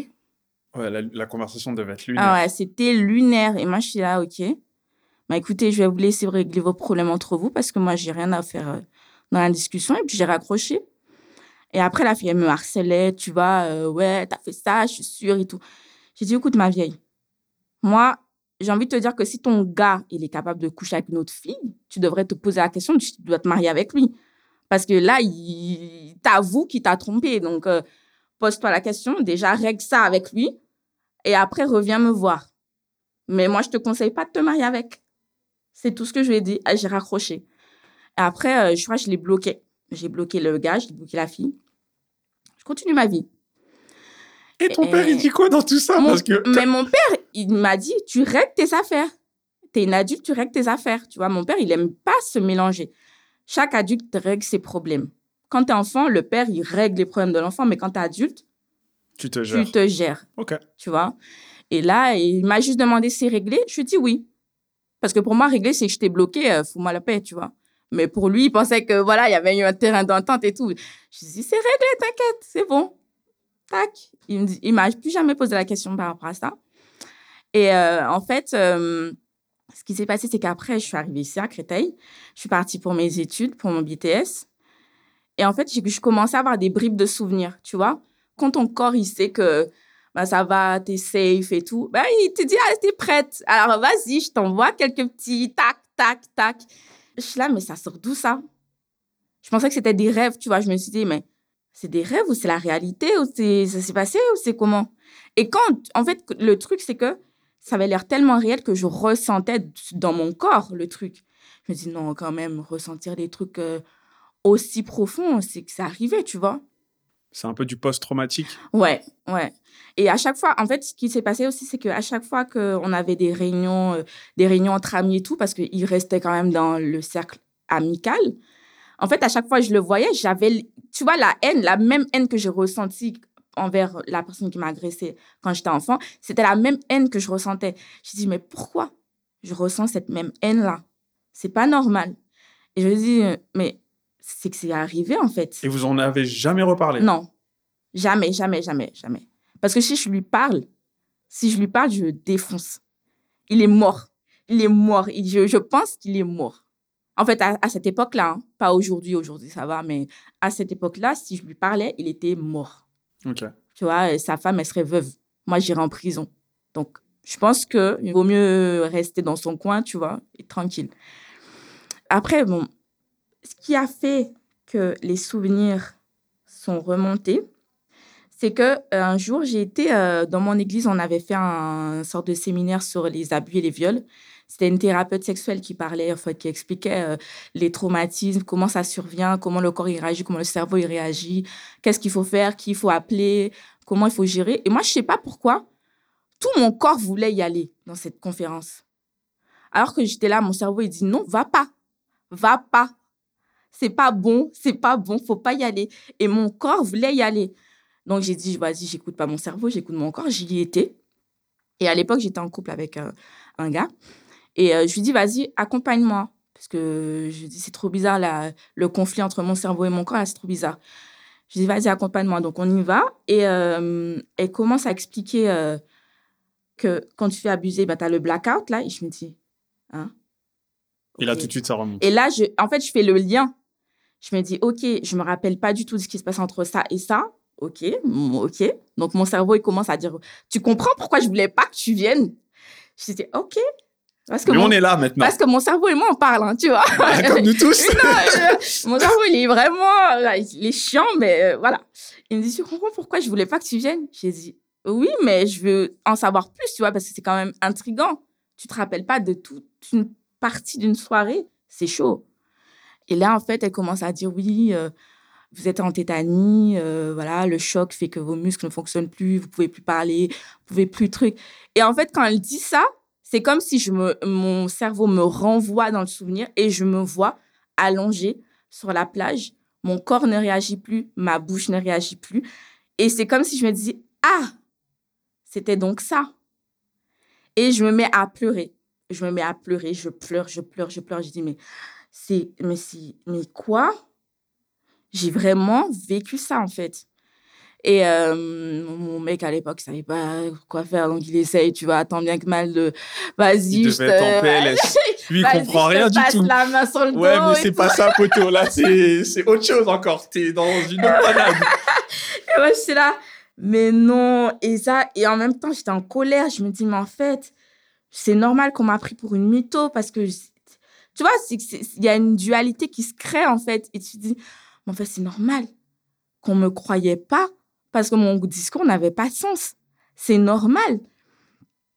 Ouais, la, la conversation devait être lunaire. Ah ouais, c'était lunaire. Et moi, je suis là, ok. Bah écoutez, je vais vous laisser régler vos problèmes entre vous parce que moi, j'ai rien à faire dans la discussion. Et puis, j'ai raccroché. Et après, la fille, elle me harcelait, tu vois, euh, ouais, t'as fait ça, je suis sûre et tout. J'ai dit, écoute, ma vieille, moi, j'ai envie de te dire que si ton gars, il est capable de coucher avec une autre fille, tu devrais te poser la question, tu dois te marier avec lui. Parce que là, il, t'avoue qu'il t'a trompé. Donc, euh, pose-toi la question, déjà, règle ça avec lui. Et après, reviens me voir. Mais moi, je te conseille pas de te marier avec. C'est tout ce que je lui ai dit. Et J'ai raccroché. Et après, euh, je crois que je l'ai bloqué. J'ai bloqué le gars, j'ai bloqué la fille. Je continue ma vie. Et ton Et- père, il dit quoi dans tout ça? Mon- Parce que Mais mon père, il m'a dit, tu règles tes affaires. T'es une adulte, tu règles tes affaires. Tu vois, mon père, il aime pas se mélanger. Chaque adulte règle ses problèmes. Quand t'es enfant, le père, il règle les problèmes de l'enfant, mais quand t'es adulte, tu te gères. tu te gères. Ok. tu vois? Et là, il m'a juste demandé si c'est réglé? Je lui ai dit oui. Parce que pour moi, régler, c'est que je t'ai bloqué, euh, fous-moi la paix, tu vois. Mais pour lui, il pensait que voilà, il y avait eu un terrain d'entente et tout. Je lui dit, c'est réglé, t'inquiète, c'est bon. Tac. Il me dit, il m'a plus jamais posé la question par rapport à ça. Et euh, en fait, euh, ce qui s'est passé, c'est qu'après, je suis arrivée ici à Créteil. Je suis partie pour mes études, pour mon BTS. Et en fait, je commençais à avoir des bribes de souvenirs, tu vois. Quand ton corps, il sait que bah, ça va, t'es safe et tout, bah, il te dit, ah, t'es prête. Alors, vas-y, je t'envoie quelques petits tac, tac, tac. Je suis là, mais ça sort d'où ça? Je pensais que c'était des rêves, tu vois. Je me suis dit, mais c'est des rêves ou c'est la réalité ou ça s'est passé ou c'est comment? Et quand, en fait, le truc, c'est que ça avait l'air tellement réel que je ressentais dans mon corps le truc. Je me dis, non, quand même, ressentir des trucs euh, aussi profonds, c'est que c'est arrivé, tu vois? C'est un peu du post-traumatique. Ouais, ouais. Et à chaque fois, en fait, ce qui s'est passé aussi, c'est qu'à chaque fois qu'on avait des réunions, euh, des réunions entre amis et tout, parce qu'il restait quand même dans le cercle amical, en fait, à chaque fois que je le voyais, j'avais, tu vois, la haine, la même haine que j'ai ressentie envers la personne qui m'a agressée quand j'étais enfant, c'était la même haine que je ressentais. Je dis, mais pourquoi je ressens cette même haine-là? C'est pas normal. Et je dis, euh, mais c'est que c'est arrivé, en fait. Et vous en avez jamais reparlé? Non. Jamais, jamais, jamais, jamais. Parce que si je lui parle, si je lui parle, je le défonce. Il est mort. Il est mort. Il- je, je pense qu'il est mort. En fait, à, à cette époque-là, hein, pas aujourd'hui, aujourd'hui ça va, mais à cette époque-là, si je lui parlais, il était mort. Ok. Tu vois, et sa femme, elle serait veuve. Moi, j'irais en prison. Donc, je pense qu'il vaut mieux rester dans son coin, tu vois, et tranquille. Après, bon, ce qui a fait que les souvenirs sont remontés, c'est que un jour, j'ai été dans mon église, on avait fait un, sorte de séminaire sur les abus et les viols. C'était une thérapeute sexuelle qui parlait, qui expliquait les traumatismes, comment ça survient, comment le corps réagit, comment le cerveau réagit, qu'est-ce qu'il faut faire, qui il faut appeler, comment il faut gérer. Et moi, je sais pas pourquoi, tout mon corps voulait y aller dans cette conférence. Alors que j'étais là, mon cerveau, il dit non, va pas, va pas. C'est pas bon, c'est pas bon, faut pas y aller. Et mon corps voulait y aller. Donc j'ai dit, vas-y, j'écoute pas mon cerveau, j'écoute mon corps, j'y étais. Et à l'époque, j'étais en couple avec un, un gars. Et euh, je lui dis, vas-y, accompagne-moi. Parce que je dis, c'est trop bizarre, là, le conflit entre mon cerveau et mon corps, c'est trop bizarre. Je dis, vas-y, accompagne-moi. Donc, on y va. Et euh, elle commence à expliquer euh, que quand tu fais abuser, bah, tu as le blackout, là. Et je me dis, hein? Et là, tout de suite, ça remonte. Et là, je, en fait, je fais le lien. Je me dis, OK, je me rappelle pas du tout de ce qui se passe entre ça et ça. OK, OK. Donc, mon cerveau, il commence à dire, tu comprends pourquoi je voulais pas que tu viennes? Je dis, OK. Parce que Mais on est là maintenant. Parce que mon cerveau et moi, on parle, hein, tu vois. comme nous tous. mon cerveau, il est vraiment, il est chiant, mais euh, voilà. Il me dit, tu comprends pourquoi je voulais pas que tu viennes? J'ai dit, oui, mais je veux en savoir plus, tu vois, parce que c'est quand même intriguant. Tu te rappelles pas de toute une partie d'une soirée, c'est chaud. Et là, en fait, elle commence à dire oui, euh, vous êtes en tétanie, euh, voilà, le choc fait que vos muscles ne fonctionnent plus, vous pouvez plus parler, vous pouvez plus truc. Et en fait, quand elle dit ça, c'est comme si je me, mon cerveau me renvoie dans le souvenir et je me vois allongée sur la plage. Mon corps ne réagit plus, ma bouche ne réagit plus. Et c'est comme si je me disais, ah, c'était donc ça. Et je me mets à pleurer. Je me mets à pleurer, je pleure, je pleure, je pleure. Je dis, mais c'est, mais mais quoi? J'ai vraiment vécu ça, en fait. Et euh, mon mec, à l'époque, savait pas quoi faire. Donc, il essaye, tu vois, tant bien que mal de, vas-y, je te... Lui, il comprend rien du tout. la main sur le ouais, mais c'est pas ça, poteau. Là, c'est, autre chose encore. T'es dans une autre panade. et moi, je suis là mais non. Et ça, et en même temps, j'étais en colère. Je me dis, mais en fait, c'est normal qu'on m'a pris pour une mytho parce que, tu vois, il y a une dualité qui se crée, en fait. Et tu dis, mais en fait, c'est normal qu'on me croyait pas parce que mon discours n'avait pas de sens. C'est normal.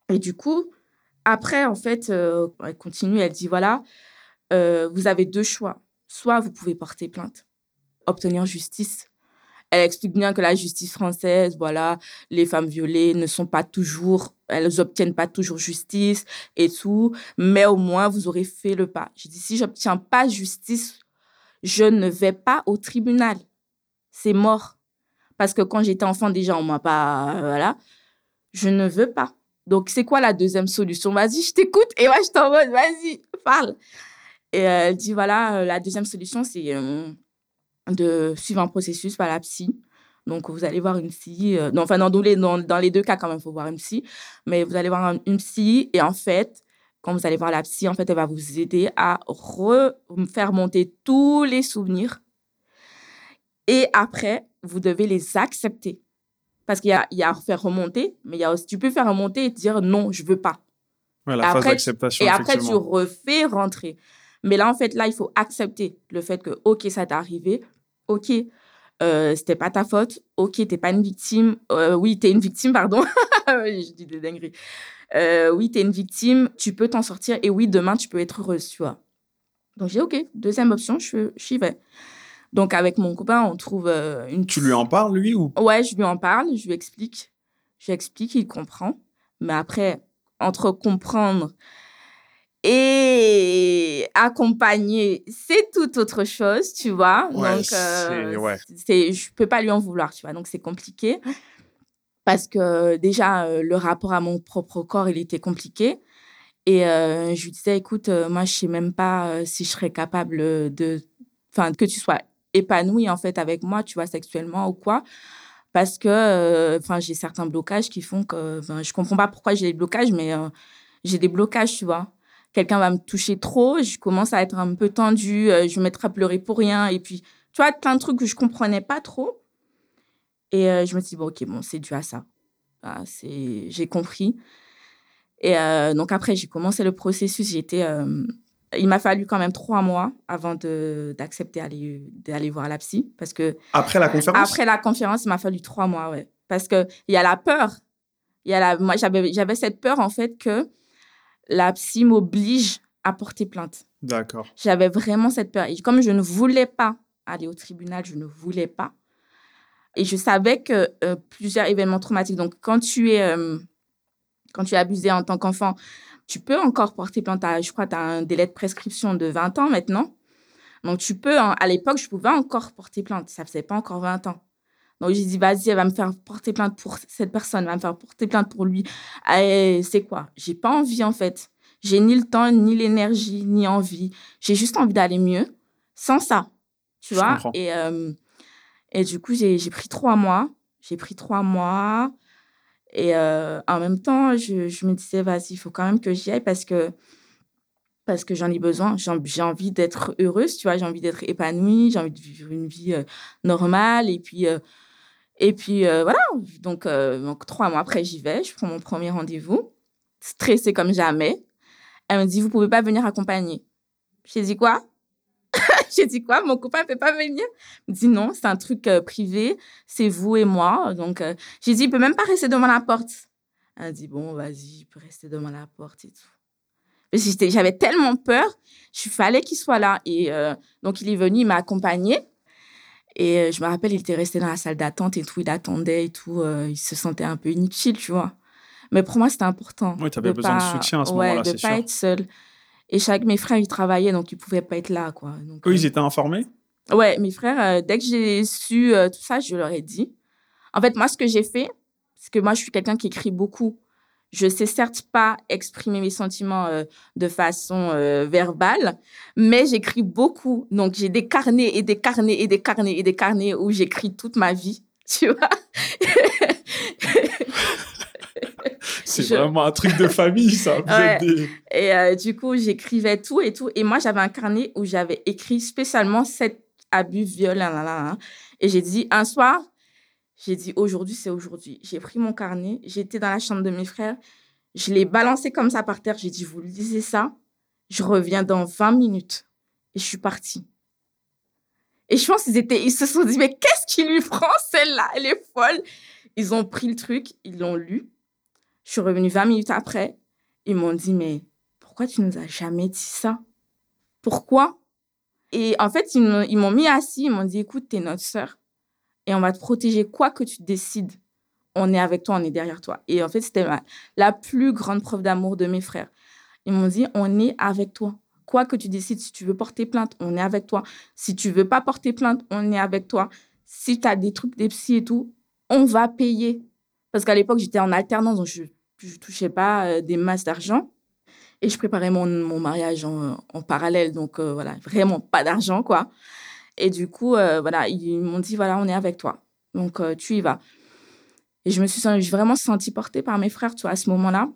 Et du coup, après, en fait, euh, elle continue, elle dit, voilà, euh, vous avez deux choix. Soit vous pouvez porter plainte, obtenir justice elle explique bien que la justice française, voilà, les femmes violées ne sont pas toujours, elles obtiennent pas toujours justice et tout, mais au moins vous aurez fait le pas. Je dis, si j'obtiens pas justice, je ne vais pas au tribunal. C'est mort. Parce que quand j'étais enfant, déjà, on m'a pas, voilà. Je ne veux pas. Donc, c'est quoi la deuxième solution? Vas-y, je t'écoute. Et moi, je t'en mode, vas-y, parle. Et elle dit, voilà, la deuxième solution, c'est, euh, de suivre un processus par la psy. Donc, vous allez voir une psy. Euh, non, enfin, dans, les, dans, dans, les deux cas, quand même, il faut voir une psy. Mais vous allez voir une psy et en fait, quand vous allez voir la psy, en fait, elle va vous aider à faire monter tous les souvenirs. Et après, vous devez les accepter. Parce qu'il y a, il y a faire remonter, mais il y a aussi, tu peux faire remonter et dire non, je veux pas. la phase d'acceptation. Et après, tu refais rentrer. Mais là, en fait, là, il faut accepter le fait que, OK, ça t'est arrivé, ok, euh, c'était pas ta faute, ok, t'es pas une victime, euh, oui, t'es une victime, pardon, je dis des dingueries. Euh, oui, t'es une victime, tu peux t'en sortir et oui, demain, tu peux être heureuse, tu vois. Donc j'ai ok, deuxième option, je j'y vais. Donc avec mon copain, on trouve euh, une. Tu lui en parles lui ou? Ouais, je lui en parle, je lui explique, je lui explique, il comprend. Mais après, entre comprendre et accompagner, c'est tout autre chose, tu vois. Ouais, Donc, euh, ouais. je peux pas lui en vouloir, tu vois. Donc, c'est compliqué. Parce que déjà, euh, le rapport à mon propre corps, il était compliqué. Et euh, je lui disais, écoute, moi, je sais même pas si je serais capable de. Enfin, que tu sois épanoui, en fait, avec moi, tu vois, sexuellement ou quoi. Parce que, enfin, j'ai certains blocages qui font que. Je comprends pas pourquoi j'ai des blocages, mais j'ai des blocages, tu vois quelqu'un va me toucher trop, je commence à être un peu tendue, euh, je vais me mettre à pleurer pour rien. Et puis, tu vois, plein de trucs que je comprenais pas trop. Et euh, je me suis dit, bon, ok, bon, c'est dû à ça. Ah, c'est, j'ai compris. Et euh, donc après, j'ai commencé le processus. J'étais Il m'a fallu quand même trois mois avant d'accepter d'aller voir la psy. Parce que après la conférence? Après la conférence, il m'a fallu trois mois, ouais. Parce qu'il y a la peur. Y a la, moi, j'avais cette peur, en fait, que la psy m'oblige à porter plainte. D'accord. J'avais vraiment cette peur. Et comme je ne voulais pas aller au tribunal, je ne voulais pas. Et je savais que euh, plusieurs événements traumatiques. Donc, quand tu es, euh, quand tu es abusé en tant qu'enfant, tu peux encore porter plainte. je crois que tu as un délai de prescription de 20 ans maintenant. Donc, tu peux, à l'époque, je pouvais encore porter plainte. Ça faisait pas encore 20 ans. Donc, j'ai dit, vas-y, elle va me faire porter plainte pour cette personne, elle va me faire porter plainte pour lui. C'est quoi? J'ai pas envie, en fait. J'ai ni le temps, ni l'énergie, ni envie. J'ai juste envie d'aller mieux sans ça. Tu vois? et, euh, et du coup, j'ai pris trois mois. J'ai pris trois mois. Et euh, en même temps, je, je me disais, vas-y, il faut quand même que j'y aille parce que, parce que j'en ai besoin. J'ai envie d'être heureuse, tu vois, j'ai envie d'être épanouie, j'ai envie de vivre une vie euh, normale. Et puis, et puis voilà, donc, donc trois mois après, j'y vais, je prends mon premier rendez-vous, stressée comme jamais. Elle me dit, vous pouvez pas venir accompagner. J'ai dit quoi? J'ai dit quoi? Mon copain ne peut pas venir Il me dit non, c'est un truc euh, privé, c'est vous et moi. Donc, euh, j'ai dit, il peut même pas rester devant la porte. Elle dit, bon, vas-y, il peut rester devant la porte et tout. J'avais tellement peur, il fallait qu'il soit là. Et euh, donc, il est venu, il m'a accompagné. Et je me rappelle, il était resté dans la salle d'attente et tout, il attendait et tout. il se sentait un peu inutile, tu vois. Mais pour moi, c'était important. Oui, tu avais besoin de soutien à ce moment-là, c'est sûr. de pas être seul. Et chaque mes frères, ils travaillaient, donc ils pouvaient pas être là, quoi. Donc, Eux, ils euh, étaient informés? Ouais, mes frères, euh, dès que j'ai su euh, tout ça, je leur ai dit. En fait, moi, ce que j'ai fait, c'est que moi, je suis quelqu'un qui écrit beaucoup. Je sais certes pas exprimer mes sentiments de façon verbale, mais j'écris beaucoup. Donc, j'ai des carnets et des carnets et des carnets et des carnets où j'écris toute ma vie, tu vois. C'est vraiment un truc de famille, ça. Et euh, du coup, j'écrivais tout et tout. Et moi, j'avais un carnet où j'avais écrit spécialement cet abus, viol, Et j'ai dit, un soir, j'ai dit, aujourd'hui, c'est aujourd'hui. J'ai pris mon carnet, j'étais dans la chambre de mes frères, je l'ai balancé comme ça par terre. J'ai dit, vous lisez ça, je reviens dans 20 minutes. Et je suis partie. Et je pense qu'ils étaient, ils se sont dit, mais qu'est-ce qui lui prend celle-là? Elle est folle. Ils ont pris le truc, ils l'ont lu. Je suis revenue 20 minutes après. Ils m'ont dit, mais pourquoi tu nous as jamais dit ça? Pourquoi? Et en fait, ils m'ont mis assis, ils m'ont dit, écoute, t'es notre sœur et on va te protéger quoi que tu décides. On est avec toi, on est derrière toi. Et en fait, c'était la plus grande preuve d'amour de mes frères. Ils m'ont dit, on est avec toi. Quoi que tu décides, si tu veux porter plainte, on est avec toi. Si tu veux pas porter plainte, on est avec toi. Si tu as des trucs, des psy et tout, on va payer. Parce qu'à l'époque, j'étais en alternance, donc je je touchais pas euh, des masses d'argent. Et je préparais mon, mariage en, en, parallèle. Donc, euh, voilà, vraiment pas d'argent, quoi. Et du coup, euh, voilà, ils m'ont dit, voilà, on est avec toi. Donc, tu y vas. Et je me suis vraiment sentie portée par mes frères, tu vois, à ce moment-là.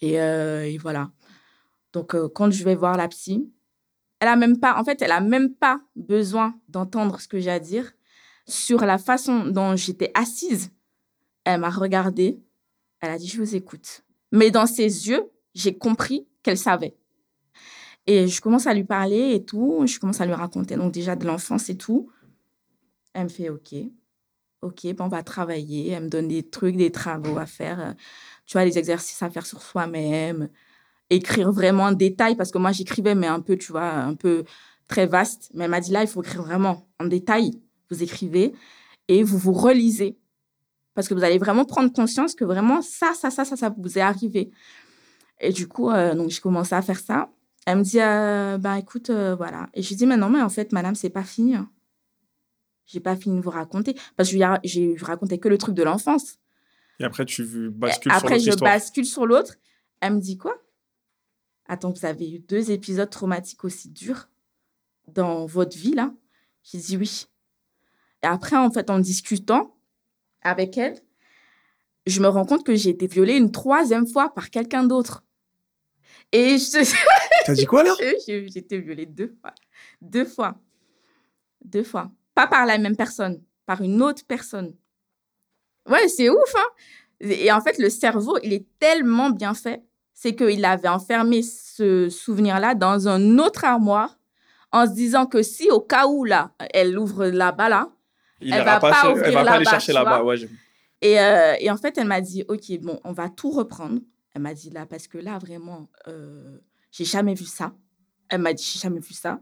Et, et, voilà. Donc, quand je vais voir la psy, elle a même pas, en fait, elle a même pas besoin d'entendre ce que j'ai à dire sur la façon dont j'étais assise. Elle m'a regardée, elle a dit, je vous écoute. Mais dans ses yeux, j'ai compris qu'elle savait. Et je commence à lui parler et tout. Je commence à lui raconter donc déjà de l'enfance et tout. Elle me fait OK. OK, bon, on va travailler. Elle me donne des trucs, des travaux à faire. Tu vois, des exercices à faire sur soi-même. Écrire vraiment en détail parce que moi, j'écrivais, mais un peu, tu vois, un peu très vaste. Mais elle m'a dit là, il faut écrire vraiment en détail. Vous écrivez et vous vous relisez parce que vous allez vraiment prendre conscience que vraiment ça, ça, ça, ça, ça vous est arrivé. Et du coup, euh, donc j'ai commencé à faire ça. Elle me dit, euh, bah écoute, euh, voilà. Et je lui dis, mais non, mais en fait, madame, c'est pas fini. Hein. J'ai pas fini de vous raconter. Parce que j'ai raconté que le truc de l'enfance. Et après, tu bascules sur l'autre Après, je bascule sur l'autre. Elle me dit quoi? Attends, vous avez eu deux épisodes traumatiques aussi durs dans votre vie, là? J'ai dit oui. Et après, en fait, en discutant, avec elle, je me rends compte que j'ai été violée une troisième fois par quelqu'un d'autre. Et je... T'as dit quoi là? J'ai été violée deux fois. Deux fois. Deux fois. Pas par la même personne, par une autre personne. Ouais, c'est ouf, hein Et en fait, le cerveau, il est tellement bien fait. c'est qu'il avait enfermé ce souvenir-là dans un autre armoire en se disant que si au cas où là, elle ouvre là-bas là, Il Elle va pas ouvrir elle va pas aller chercher là-bas. vois. Ouais, je- et, euh, et en fait, elle m'a dit, OK, bon, on va tout reprendre. Elle m'a dit là, parce que là, vraiment, euh, j'ai jamais vu ça. Elle m'a dit, j'ai jamais vu ça.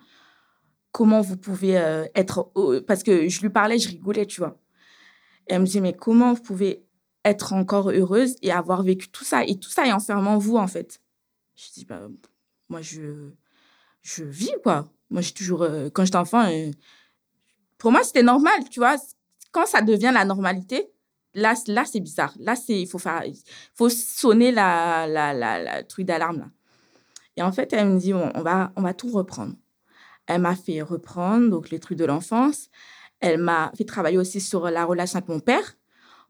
Comment vous pouvez euh, être... Parce que je lui parlais, je rigolais, tu vois. Elle me dit, mais comment vous pouvez être encore heureuse et avoir vécu tout ça Et tout ça est enfermé en vous, en fait? Je dis, bah, moi, je, je vis, quoi. Moi, j'ai toujours... euh, quand j'étais enfant, euh, pour moi, c'était normal, tu vois. Quand ça devient la normalité, là, là c'est bizarre. Là, il faut faire... Faut sonner la, la, la, la d'alarme. Et en fait, elle me dit, on va, on va tout reprendre. Elle m'a fait reprendre donc les trucs de l'enfance. Elle m'a fait travailler aussi sur la relation avec mon père.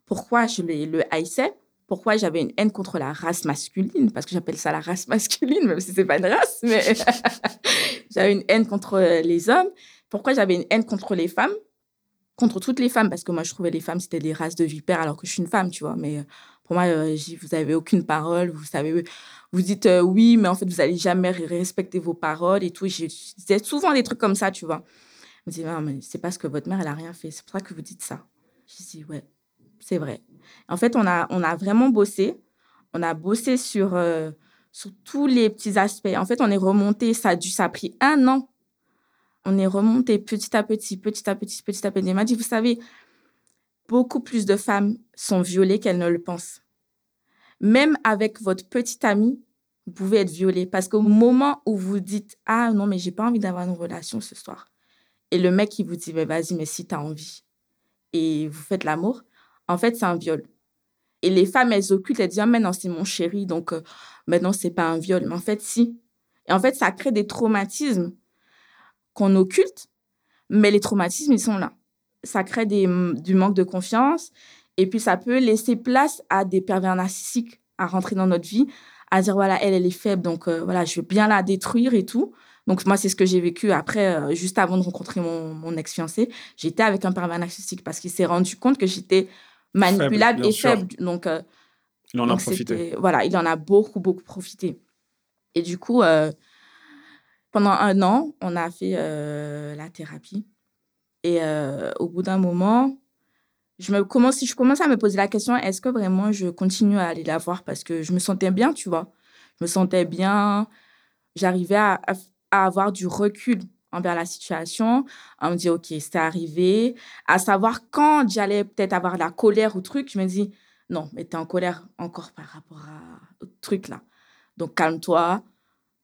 Pourquoi je le, le haïssais? Pourquoi j'avais une haine contre la race masculine? Parce que j'appelle ça la race masculine, même si c'est pas une race, mais j'avais une haine contre les hommes. Pourquoi j'avais une haine contre les femmes? Contre toutes les femmes, parce que moi, je trouvais les femmes, c'était des races de vipères, alors que je suis une femme, tu vois. Mais euh, pour moi, euh, vous avez aucune parole, vous savez, vous dites euh, oui, mais en fait, vous allez jamais respecter vos paroles et tout. Je je disais souvent des trucs comme ça, tu vois. Je me disais, non, mais c'est parce que votre mère, elle a rien fait. C'est pour ça que vous dites ça. Je dis, ouais, c'est vrai. En fait, on a, on a vraiment bossé. On a bossé sur, euh, sur tous les petits aspects. En fait, on est remonté. Ça a dû, ça a pris un an. On est remonté petit à petit, petit à petit, petit à petit. Elle m'a dit, vous savez, beaucoup plus de femmes sont violées qu'elles ne le pensent. Même avec votre petite amie, vous pouvez être violée. Parce qu'au moment où vous dites, ah non, mais j'ai pas envie d'avoir une relation ce soir. Et le mec, il vous dit, mais vas-y, mais si tu as envie. Et vous faites l'amour, en fait, c'est un viol. Et les femmes, elles occultent, elles disent, ah, mais non, c'est mon chéri, donc euh, maintenant, c'est pas un viol. Mais en fait, si. Et en fait, ça crée des traumatismes qu'on occulte, mais les traumatismes, ils sont là. Ça crée des, du manque de confiance, et puis ça peut laisser place à des pervers narcissiques à rentrer dans notre vie, à dire, voilà, elle, elle est faible, donc euh, voilà, je veux bien la détruire et tout. Donc, moi, c'est ce que j'ai vécu après, euh, juste avant de rencontrer mon, mon ex-fiancé. J'étais avec un pervers narcissique parce qu'il s'est rendu compte que j'étais manipulable et sûr. faible. Donc, euh, Il en a profité. Voilà, il en a beaucoup, beaucoup profité. Et du coup, pendant un an, on a fait euh, la thérapie. Et euh, au bout d'un moment, je, me commence, je commençais à me poser la question, est-ce que vraiment je continue à aller la voir? Parce que je me sentais bien, tu vois. Je me sentais bien. J'arrivais à avoir du recul envers la situation, à me dire, OK, c'est arrivé, à savoir quand j'allais peut-être avoir la colère ou truc, je me dis, non, mais t'es en colère encore par rapport à, au truc là. Donc calme-toi,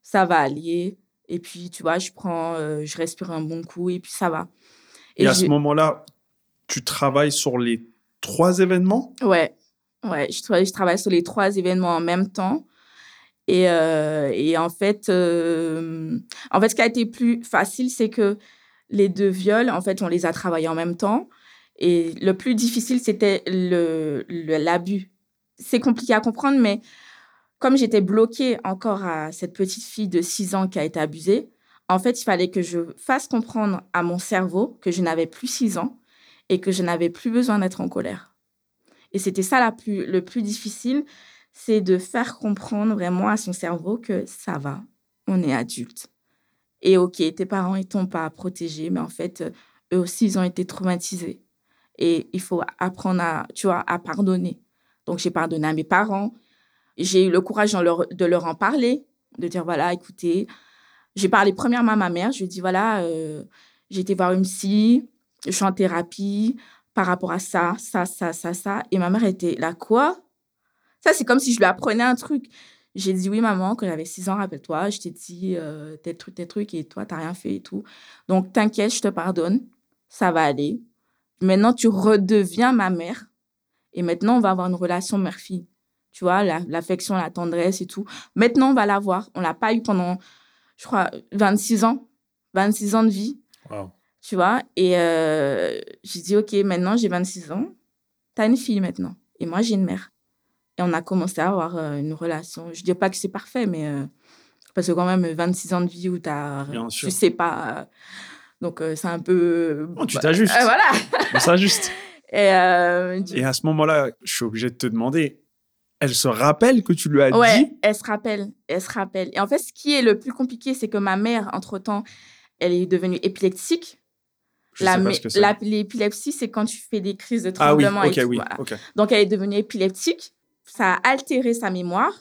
ça va aller. Et puis, tu vois, je prends, euh, je respire un bon coup et puis ça va. Et, à ce moment-là, tu travailles sur les trois événements? Ouais, ouais, je, tra- je travaille sur les trois événements en même temps. Et, euh, et en fait, euh, en fait, ce qui a été plus facile, c'est que les deux viols, en fait, on les a travaillés en même temps. Et le plus difficile, c'était le le- l'abus. C'est compliqué à comprendre, mais comme j'étais bloquée encore à cette petite fille de 6 ans qui a été abusée, en fait, il fallait que je fasse comprendre à mon cerveau que je n'avais plus 6 ans et que je n'avais plus besoin d'être en colère. Et c'était ça la plus, le plus difficile, c'est de faire comprendre vraiment à son cerveau que ça va, on est adulte. Et ok, tes parents ils t'ont pas protégé, mais en fait, eux aussi, ils ont été traumatisés. Et il faut apprendre à, tu vois, à pardonner. Donc, j'ai pardonné à mes parents. J'ai eu le courage de leur, en parler, de dire, voilà, écoutez, j'ai parlé premièrement à ma mère. Je lui ai dit, voilà, euh, j'ai été voir une psy, je suis en thérapie par rapport à ça, ça, ça, ça, ça. Et ma mère était là, quoi? Ça, c'est comme si je lui apprenais un truc. J'ai dit, oui, maman, quand j'avais 6 ans, rappelle-toi, je t'ai dit euh, tel truc, tel truc, et toi, t'as rien fait et tout. Donc, t'inquiète, je te pardonne, ça va aller. Maintenant, tu redeviens ma mère. Et maintenant, on va avoir une relation mère-fille. Tu vois, la- l'affection, la, tendresse et tout. Maintenant, on va l'avoir. On l'a pas eu pendant, je crois, 26 ans. 26 ans de vie Wow. tu vois. Et euh, j'ai dit, OK, maintenant j'ai 26 ans, t'as une fille maintenant. Et moi, j'ai une mère. Et on a commencé à avoir euh, une relation. Je dis pas que c'est parfait, mais euh, parce que quand même, 26 ans de vie où sûr. tu sais pas. euh, donc, c'est un peu. Non, tu bah, t'ajustes. voilà. On s'ajuste. Et, Et à ce moment-là, je suis obligé de te demander, Elle se rappelle que tu lui as Ouais, dit elle se rappelle, elle se rappelle. Et en fait, ce qui est le plus compliqué, c'est que ma mère, entre-temps, elle est devenue épileptique. Je La ce L'épilepsie, c'est quand tu fais des crises de Ah oui, tremblement et tout. oui, voilà. ok. Donc, elle est devenue épileptique. Ça a altéré sa mémoire.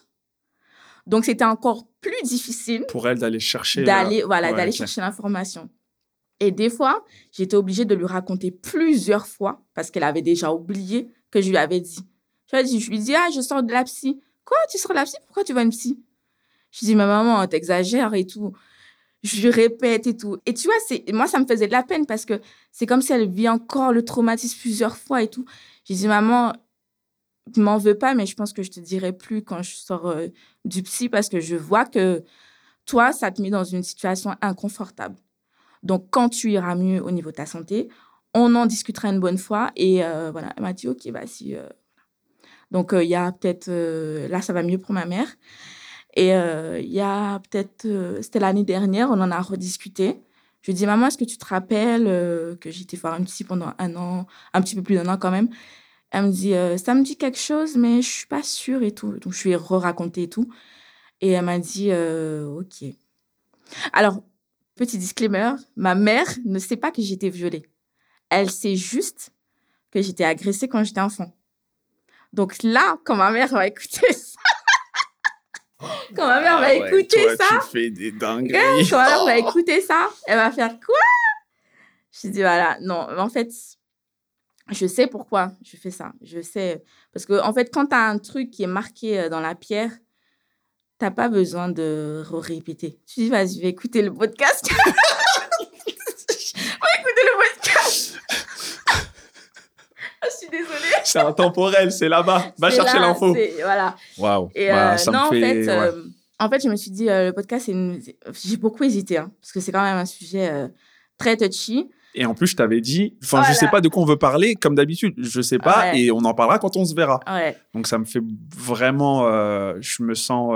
Donc, c'était encore plus difficile Pour elle d'aller chercher. d'aller voilà, ouais, d'aller chercher l'information. Et des fois, j'étais obligée de lui raconter plusieurs fois parce qu'elle avait déjà oublié que je lui avais dit. Je lui dit, je lui dis, ah, je sors de la psy. Quoi, tu sors de la psy? Pourquoi tu vas une psy? Je dis, ma maman, t'exagères et tout. Je lui répète et tout. Et tu vois, moi, ça me faisait de la peine parce que c'est comme si elle vit encore le traumatisme plusieurs fois et tout. J'ai dit, maman, m'en veux pas, mais je pense que je te dirai plus quand je sors euh, du psy parce que je vois que toi, ça te met dans une situation inconfortable. Donc, quand tu iras mieux au niveau de ta santé, on en discutera une bonne fois. Et euh, voilà, elle m'a dit, OK, bah si. euh, Donc, euh, il y a peut-être... euh, là, ça va mieux pour ma mère. Et euh, il y a peut-être... C'était l'année dernière, on en a rediscuté. Je lui dit, maman, est-ce que tu te rappelles que j'étais voir une psy pendant un an, un petit peu plus d'un an quand même? Elle me dit, ça me dit quelque chose, mais je suis pas sûre et tout. Donc, je lui ai re-raconté et tout. Et elle m'a dit, OK. Alors, petit disclaimer, ma mère ne sait pas que j'étais violée. Elle sait juste que j'étais agressée quand j'étais enfant. Donc là, quand ma mère va écouter ça, quand ma mère va Ah ouais, écouter toi, ça, Tu fais des Ouais, dingueries. quand ma mère va écouter ça, elle va faire quoi? Je dis voilà, non, en fait, je sais pourquoi je fais ça. Je sais parce que en fait, quand tu as un truc qui est marqué euh, dans la pierre, t'as pas besoin de répéter. Tu dis vas-y, je vais écouter le podcast. je vais écouter le podcast. Ah, je suis désolée. C'est intemporel, c'est là-bas. Va chercher l'info. Voilà. Waouh. Et Bah, euh, ça me non, en fait- fait, ouais. euh, en fait, je me suis dit, euh, le podcast, une... j'ai beaucoup hésité, hein, parce que c'est quand même un sujet très touchy. Et en plus, je t'avais dit, enfin, je Voilà. sais pas de quoi on veut parler, comme d'habitude, je sais pas, Ouais. et on en parlera quand on se verra. Ouais, Donc, ça me fait vraiment, je me sens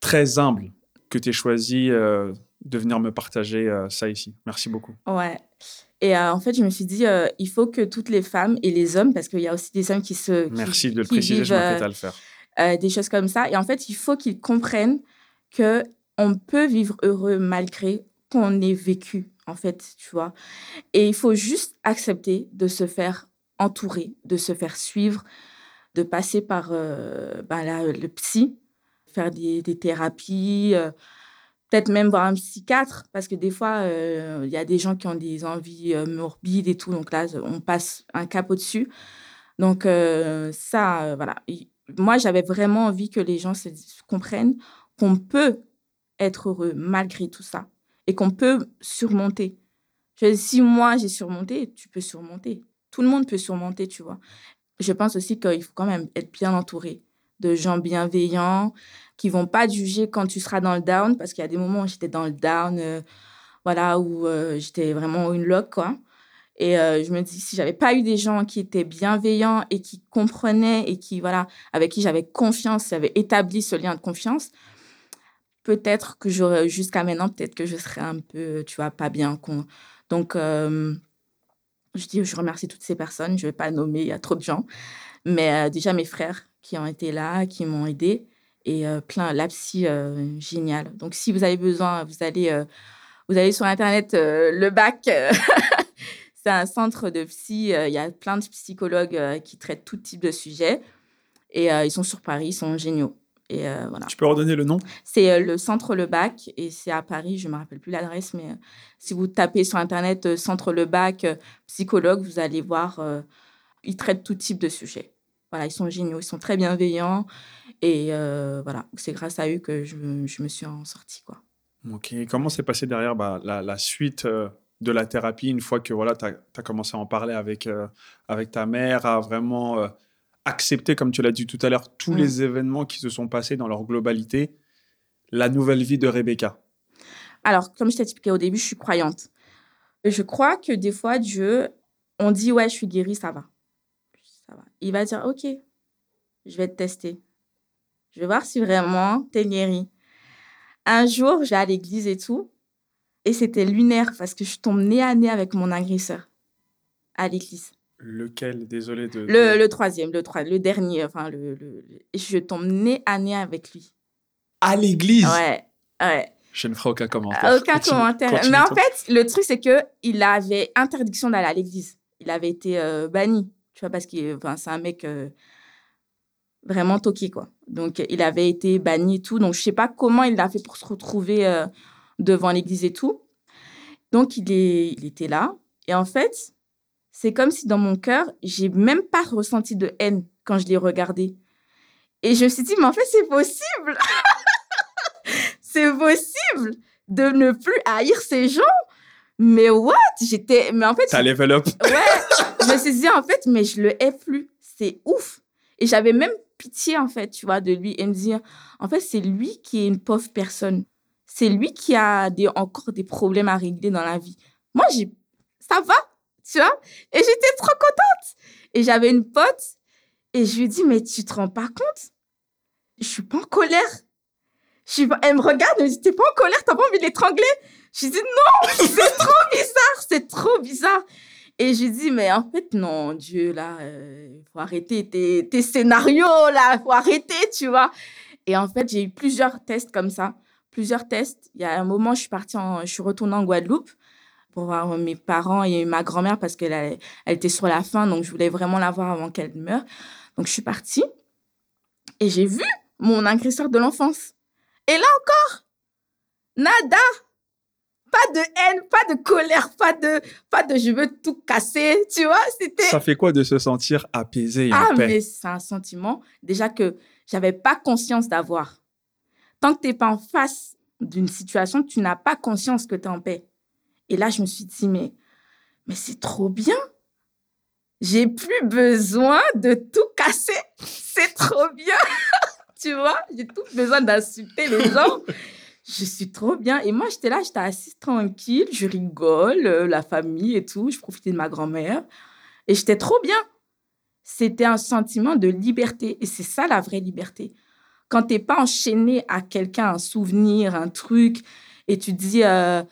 très humble que tu aies choisi de venir me partager ça ici. Merci beaucoup. ouais. Et euh, en fait, je me suis dit, euh, il faut que toutes les femmes et les hommes, parce qu'il y a aussi des hommes qui se. qui- Merci de le préciser, je vivent, euh, m'apprête à le faire. euh, des choses comme ça. Et en fait, il faut qu'ils comprennent que on peut vivre heureux malgré qu'on ait vécu, en fait, tu vois. Et il faut juste accepter de se faire entourer, de se faire suivre, de passer par euh, ben là, le psy, faire des, des thérapies, euh, peut-être même voir un psychiatre, parce que des fois, euh, il y a des gens qui ont des envies euh, morbides et tout, donc là, on passe un cap au-dessus. Donc euh, ça, voilà. Il- Moi, j'avais vraiment envie que les gens se comprennent qu'on peut être heureux malgré tout ça et qu'on peut surmonter. Si moi, j'ai surmonté, tu peux surmonter. Tout le monde peut surmonter, tu vois. Je pense aussi qu'il faut quand même être bien entouré de gens bienveillants qui vont pas te juger quand tu seras dans le down, parce qu'il y a des moments où j'étais dans le down, euh, voilà, où euh, j'étais vraiment une loque, quoi. Et euh, je me dis, si j'avais pas eu des gens qui étaient bienveillants et qui comprenaient et qui, voilà, avec qui j'avais confiance, j'avais établi ce lien de confiance, peut-être que j'aurais, jusqu'à maintenant, peut-être que je serais un peu, tu vois, pas bien. con- Donc, je dis, je remercie toutes ces personnes. Je vais pas nommer, il y a trop de gens. Mais euh, déjà, mes frères qui ont été là, qui m'ont aidé. Et euh, plein, la psy, euh, génial. Donc, si vous avez besoin, vous allez, vous allez sur Internet, le bac. c'est un centre de psy. Il y a plein de psychologues qui traitent tout type de sujets. Et euh, ils sont sur Paris, ils sont géniaux. Et euh, voilà. Tu peux redonner le nom? C'est euh, le centre Le Bac et c'est à Paris, je ne me rappelle plus l'adresse, mais si vous tapez sur Internet centre Le Bac, psychologue, vous allez voir, ils traitent tout type de sujets. Voilà, ils sont géniaux, ils sont très bienveillants et euh, voilà, c'est grâce à eux que je, me- je me suis en sortie. Quoi. Ok. Comment s'est passé derrière bah, la, la suite euh, de la thérapie une fois que voilà, tu as, commencé à en parler avec, euh, avec ta mère, à vraiment accepter, comme tu l'as dit tout à l'heure, tous Mm. les événements qui se sont passés dans leur globalité, la nouvelle vie de Rebecca? Alors, comme je t'ai expliqué au début, je suis croyante. Je crois que des fois, Dieu, on dit, ouais, je suis guérie, ça va. Ça va. Il va dire, OK, je vais te tester. Je vais voir si vraiment tu es guérie. Un jour, j'ai à l'église et tout, et c'était lunaire parce que je tombe nez à nez avec mon agresseur à l'église. Lequel? Désolé de. Le, le troisième, le, trois, le dernier. Enfin, le, le- je tombe nez à nez avec lui. À l'église? Ouais, ouais. Je ne ferai aucun commentaire. Ah, Aucun Continue, commentaire. continue, Mais en fait, le truc, c'est que il avait interdiction d'aller à l'église. Il avait été euh, banni, tu vois, parce que enfin, c'est un mec euh, vraiment toqué, quoi. Donc, il avait été banni et tout. Donc, je sais pas comment il a fait pour se retrouver euh, devant l'église et tout. Donc, il, est, il était là. Et en fait, c'est comme si dans mon cœur, j'ai même pas ressenti de haine quand je l'ai regardé. Et je me suis dit, mais en fait, c'est possible. c'est possible de ne plus haïr ces gens. Mais what? J'étais. Mais en fait, T'as level up. ouais, je me suis dit, en fait, mais je le hais plus. C'est ouf. Et j'avais même pitié, en fait, tu vois, de lui et me dire, en fait, c'est lui qui est une pauvre personne. C'est lui qui a des, encore des problèmes à régler dans la vie. Moi, j'ai, ça va, tu vois? Et j'étais trop contente. Et j'avais une pote et je lui dit, mais tu te rends pas compte? Je suis pas en colère. Je suis pas... Elle me regarde, elle me dit, t'es pas en colère, t'as pas envie de l'étrangler? Je lui dis, non, c'est trop bizarre, c'est trop bizarre. Et je lui dis, mais en fait, non, Dieu, là, il faut arrêter tes, tes scénarios, là, faut arrêter, tu vois. Et en fait, j'ai eu plusieurs tests comme ça, plusieurs tests. Il y a un moment, je suis partie, en, je suis retournée en Guadeloupe pour voir mes parents et ma grand-mère parce qu'elle elle elle était sur la fin, donc je voulais vraiment la voir avant qu'elle meure. Donc, je suis partie et j'ai vu mon agresseur de l'enfance. Et là encore, nada, pas de haine, pas de colère, pas de, pas de je veux tout casser, tu vois, c'était... Ça fait quoi de se sentir apaisé et Ah, en paix? mais c'est un sentiment déjà que j'avais pas conscience d'avoir. Tant que t'es pas en face d'une situation, tu n'as pas conscience que tu es en paix. Et là, je me suis dit, mais, mais c'est trop bien. J'ai plus besoin de tout casser. C'est trop bien. tu vois, j'ai tout besoin d'insulter les gens. je suis trop bien. Et moi, j'étais là, j'étais assise tranquille, je rigole, euh, la famille et tout. Je profitais de ma grand-mère. Et j'étais trop bien c'était un sentiment de liberté. Et c'est ça la vraie liberté. Quand tu n'es pas enchaîné à quelqu'un, un souvenir, un truc, et tu te dis, euh,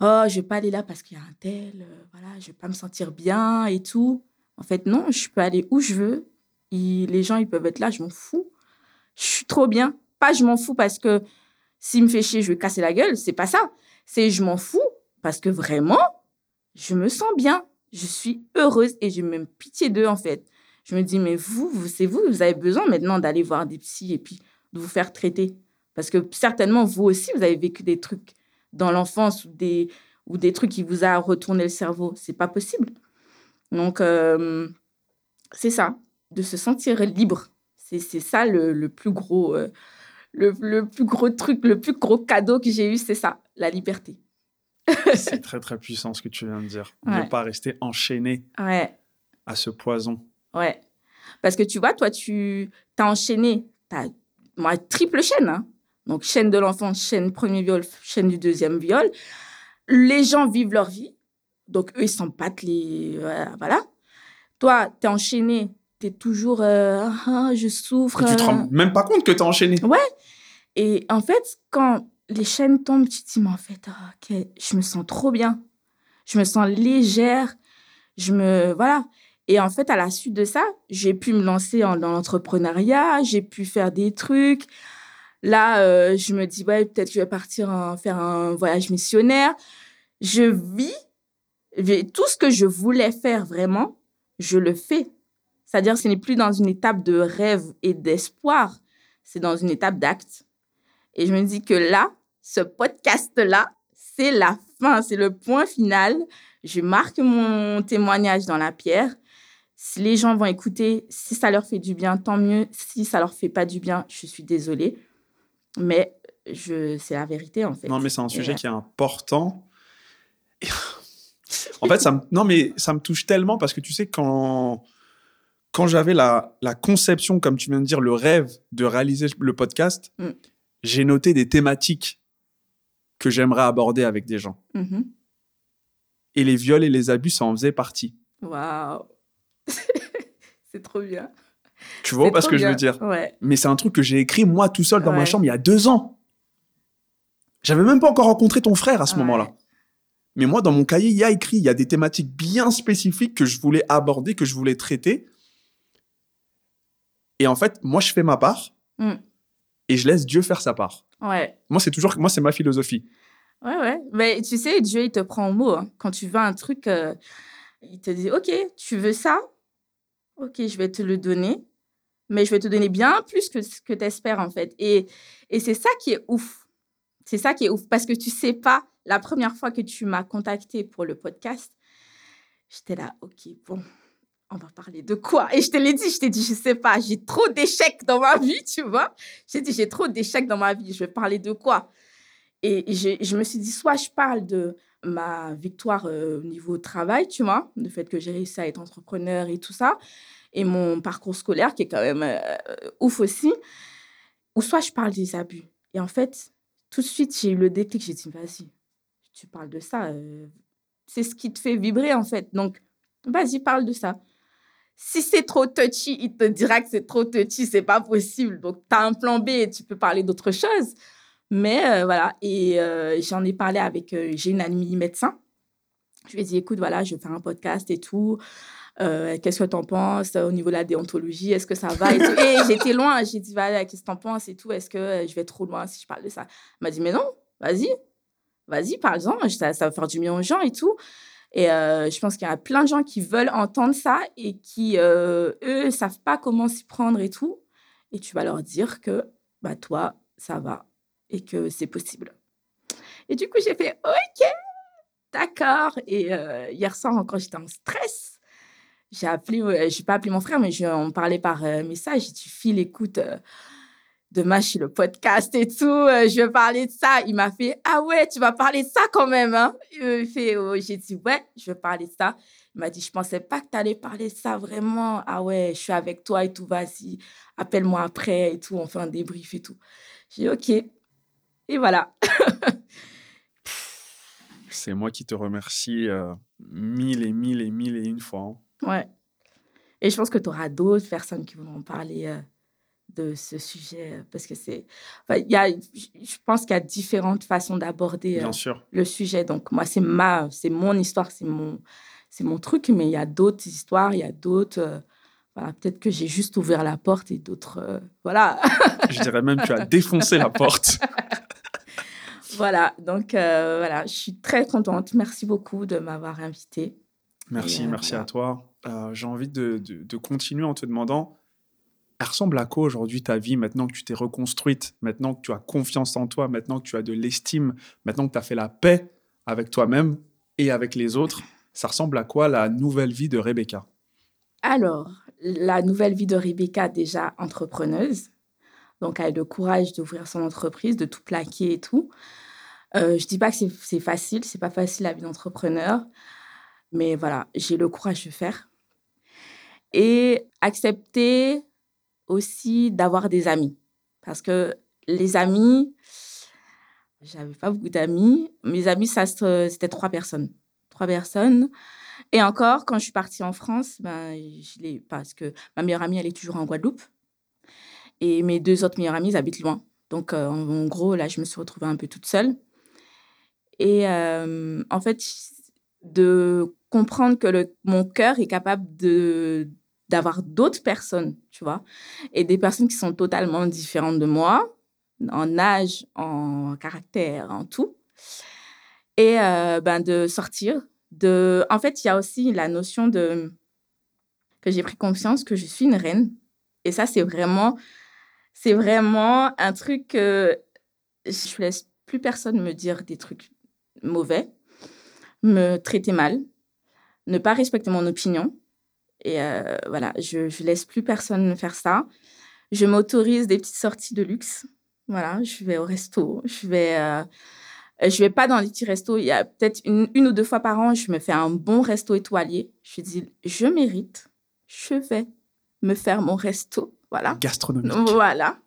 oh, je vais pas aller là parce qu'il y a un tel, euh, voilà, je vais pas me sentir bien et tout. En fait, non, je peux aller où je veux. Et les gens, ils peuvent être là, je m'en fous. Je suis trop bien. Pas je m'en fous parce que s'il me fait chier, je vais casser la gueule. C'est pas ça. C'est je m'en fous parce que vraiment, je me sens bien. Je suis heureuse et j'ai même pitié d'eux, en fait. Je me dis, mais vous, vous c'est vous, vous avez besoin maintenant d'aller voir des psys et puis de vous faire traiter. Parce que certainement, vous aussi, vous avez vécu des trucs dans l'enfance ou des, ou des trucs qui vous a retourné le cerveau. C'est pas possible. Donc, euh, c'est ça, de se sentir libre. C'est ça le, le plus gros, euh, le, le plus gros truc, le plus gros cadeau que j'ai eu, c'est ça, la liberté. C'est très très puissant ce que tu viens de dire. Ouais. Ne pas rester enchaîné Ouais. à ce poison. Ouais. Parce que tu vois, toi, tu as enchaîné, tu as moi, triple chaîne. hein. Donc, chaîne de l'enfant, chaîne premier viol, chaîne du deuxième viol. Les gens vivent leur vie. Donc, eux, ils s'en battent les. euh, voilà. Toi, tu es enchaîné, toujours. euh, ah, je souffre. Et tu te euh. rends même pas compte que t'as enchaîné. Et en fait, quand les chaînes tombent, tu te dis, mais en fait, ah, je me sens trop bien. Je me sens légère. Je me. Voilà. Et en fait, à la suite de ça, j'ai pu me lancer en- dans l'entrepreneuriat, j'ai pu faire des trucs. Là, euh, je me dis, ouais, peut-être que je vais partir en- faire un voyage missionnaire. Je vis tout ce que je voulais faire vraiment, je le fais. C'est-à-dire, ce n'est plus dans une étape de rêve et d'espoir, c'est dans une étape d'acte. Et je me dis que là, ce podcast-là, c'est la fin, c'est le point final. Je marque mon témoignage dans la pierre. Si les gens vont écouter, si ça leur fait du bien, tant mieux. Si ça leur fait pas du bien, je suis désolée. Mais je, c'est la vérité, en fait. Non, mais c'est un sujet Et, qui est important. en fait, ça me, non, mais ça me touche tellement parce que tu sais, quand, quand j'avais la, la conception, comme tu viens de dire, le rêve de réaliser le podcast, Mm. j'ai noté des thématiques que j'aimerais aborder avec des gens. Mhm. Et les viols et les abus, ça en faisait partie. Waouh. c'est trop bien. Tu vois pas ce que je veux dire Ouais. Mais c'est un truc que j'ai écrit moi tout seul dans ma chambre il y a deux ans. J'avais même pas encore rencontré ton frère à ce Ouais. moment-là. Mais moi, dans mon cahier, il y a écrit, il y a des thématiques bien spécifiques que je voulais aborder, que je voulais traiter. Et en fait, moi, je fais ma part Mm. et je laisse Dieu faire sa part. Ouais. Moi, c'est toujours, moi, c'est ma philosophie. Ouais, ouais. Mais tu sais, Dieu, il te prend au mot. hein. Quand tu veux un truc, euh, il te dit, OK, tu veux ça? OK, je vais te le donner. Mais je vais te donner bien plus que ce que tu espères, en fait. Et, et c'est ça qui est ouf. C'est ça qui est ouf. Parce que tu sais pas, la première fois que tu m'as contacté pour le podcast, j'étais là, OK, bon, on va parler de quoi? Et je te l'ai dit, je t'ai dit, je sais pas, j'ai trop d'échecs dans ma vie, tu vois? J'ai dit, j'ai trop d'échecs dans ma vie, je vais parler de quoi? Et je, me suis dit, soit je parle de ma victoire euh, au niveau travail, tu vois, le fait que j'ai réussi à être entrepreneur et tout ça, et mon parcours scolaire qui est quand même euh, ouf aussi, ou soit je parle des abus. Et en fait, tout de suite, j'ai eu le déclic, j'ai dit, vas-y, tu parles de ça, euh, c'est ce qui te fait vibrer en fait. Donc, vas-y, parle de ça. Si c'est trop touchy, il te dira que c'est trop touchy, c'est pas possible. Donc, tu as un plan B et tu peux parler d'autre chose. Mais euh, voilà, et euh, j'en ai parlé avec, euh, j'ai une amie médecin. Je lui ai dit, écoute, voilà, je vais faire un podcast et tout. Qu'est-ce que tu en penses au niveau de la déontologie? Est-ce que ça va et, j'étais loin, j'ai dit, voilà, qu'est-ce que tu en penses et tout? Est-ce que je vais trop loin si je parle de ça? Elle m'a dit, mais non, vas-y, vas-y, parle-en, ça, ça va faire du bien aux gens et tout. Et euh, je pense qu'il y a plein de gens qui veulent entendre ça et qui, euh, eux, savent pas comment s'y prendre et tout. Et tu vas leur dire que, bah, toi, ça va et que c'est possible. Et du coup, j'ai fait OK, d'accord. Et euh, hier soir, encore, j'étais en stress. J'ai appelé, je n'ai pas appelé mon frère, mais je, on parlait par message. J'ai dit, file, écoute, demain, je suis le podcast et tout. euh, je vais parler de ça. Il m'a fait, ah ouais, tu vas parler de ça quand même. Hein? Il fait, oh, j'ai dit, ouais, je vais parler de ça. Il m'a dit, je pensais pas que tu allais parler de ça vraiment. Ah ouais, je suis avec toi et tout, vas-y, appelle-moi après et tout, on fait un débrief et tout. J'ai dit, OK. Et voilà. C'est moi qui te remercie euh, mille et mille et mille et une fois. hein. Ouais. Et je pense que tu auras d'autres personnes qui vont parler euh, de ce sujet euh, parce que c'est. enfin, il y a, je pense qu'il y a différentes façons d'aborder euh, le sujet. Donc, moi, c'est ma, c'est mon histoire, c'est mon, c'est mon truc, mais il y a d'autres histoires, il y a d'autres. euh, voilà, peut-être que j'ai juste ouvert la porte et d'autres. euh, voilà. Je dirais même que tu as défoncé la porte. voilà. Donc, voilà, je suis très contente. Merci beaucoup de m'avoir invitée. Merci, Et, merci à toi. J'ai envie de, de- de continuer en te demandant, elle ressemble à quoi aujourd'hui ta vie maintenant que tu t'es reconstruite, maintenant que tu as confiance en toi, maintenant que tu as de l'estime, maintenant que tu as fait la paix avec toi-même et avec les autres Ça ressemble à quoi la nouvelle vie de Rebecca? Alors, la nouvelle vie de Rebecca, déjà entrepreneuse. Donc, elle a le courage d'ouvrir son entreprise, de tout plaquer et tout. Euh, je dis pas que c'est- facile, c'est pas facile la vie d'entrepreneur. Mais voilà, j'ai le courage de faire. Et accepter aussi d'avoir des amis. Parce que les amis, j'avais pas beaucoup d'amis. Mes amis, ça, c'était trois personnes. Trois personnes. Et encore, quand je suis partie en France, ben, je parce que ma meilleure amie, elle est toujours en Guadeloupe. Et mes deux autres meilleures amies, habitent loin. Donc, euh, en gros, là, je me suis retrouvée un peu toute seule. Et euh, en fait, de comprendre que le, mon cœur est capable de d'avoir d'autres personnes, tu vois, et des personnes qui sont totalement différentes de moi, en âge, en caractère, en tout. Et euh, ben, de sortir, de... En fait, il y a aussi la notion de... que j'ai pris conscience que je suis une reine. Et ça, c'est vraiment... C'est vraiment un truc que je laisse plus personne me dire des trucs mauvais, me traiter mal, ne pas respecter mon opinion. Et euh, voilà, je, je laisse plus personne faire ça. Je m'autorise des petites sorties de luxe. Voilà, je vais au resto, je vais... euh, je vais pas dans les petits restos. Il y a peut-être une, une ou deux fois par an, je me fais un bon resto étoilé. Je dis, je mérite. Je vais me faire mon resto. Voilà. Gastronomique. Voilà.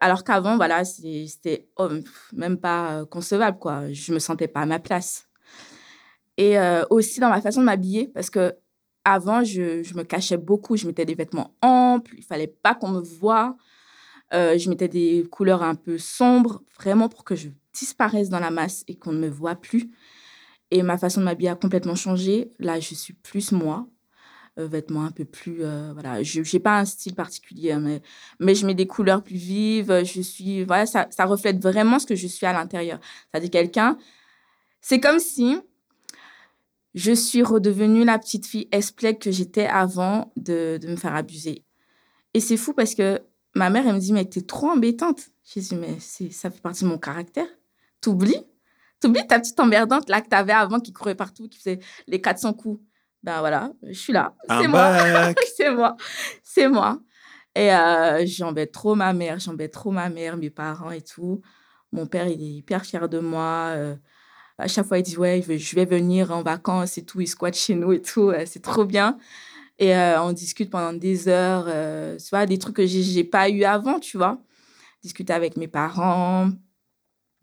Alors qu'avant, voilà, c'était oh, même pas euh, concevable, quoi. Je me sentais pas à ma place. Et euh, aussi dans ma façon de m'habiller, parce que avant, je, me cachais beaucoup. Je mettais des vêtements amples. Il fallait pas qu'on me voie. Euh, je mettais des couleurs un peu sombres, vraiment pour que je disparaisse dans la masse et qu'on ne me voit plus. Et ma façon de m'habiller a complètement changé. Là, je suis plus moi. Euh, vêtements un peu plus euh, voilà je n'ai pas un style particulier hein, mais mais je mets des couleurs plus vives je suis voilà ça reflète vraiment ce que je suis à l'intérieur ça dit quelqu'un c'est comme si je suis redevenue la petite fille esplègue que j'étais avant de, de me faire abuser et c'est fou parce que ma mère elle me dit mais t'es trop embêtante je dis mais ça fait partie de mon caractère t'oublies? T'oublies ta petite emmerdante là que t'avais avant qui courait partout qui faisait les 400 coups ben voilà, je suis là. C'est moi. c'est moi. C'est moi. Et euh, j'embête trop ma mère, j'embête trop ma mère, mes parents et tout. Mon père, il est hyper fier de moi. Euh, à chaque fois, il dit, ouais, je vais venir en vacances et tout. Il squatte chez nous et tout. c'est trop bien. Et euh, on discute pendant des heures. tu vois, des trucs que j'ai pas eu avant, tu vois. Discuter avec mes parents,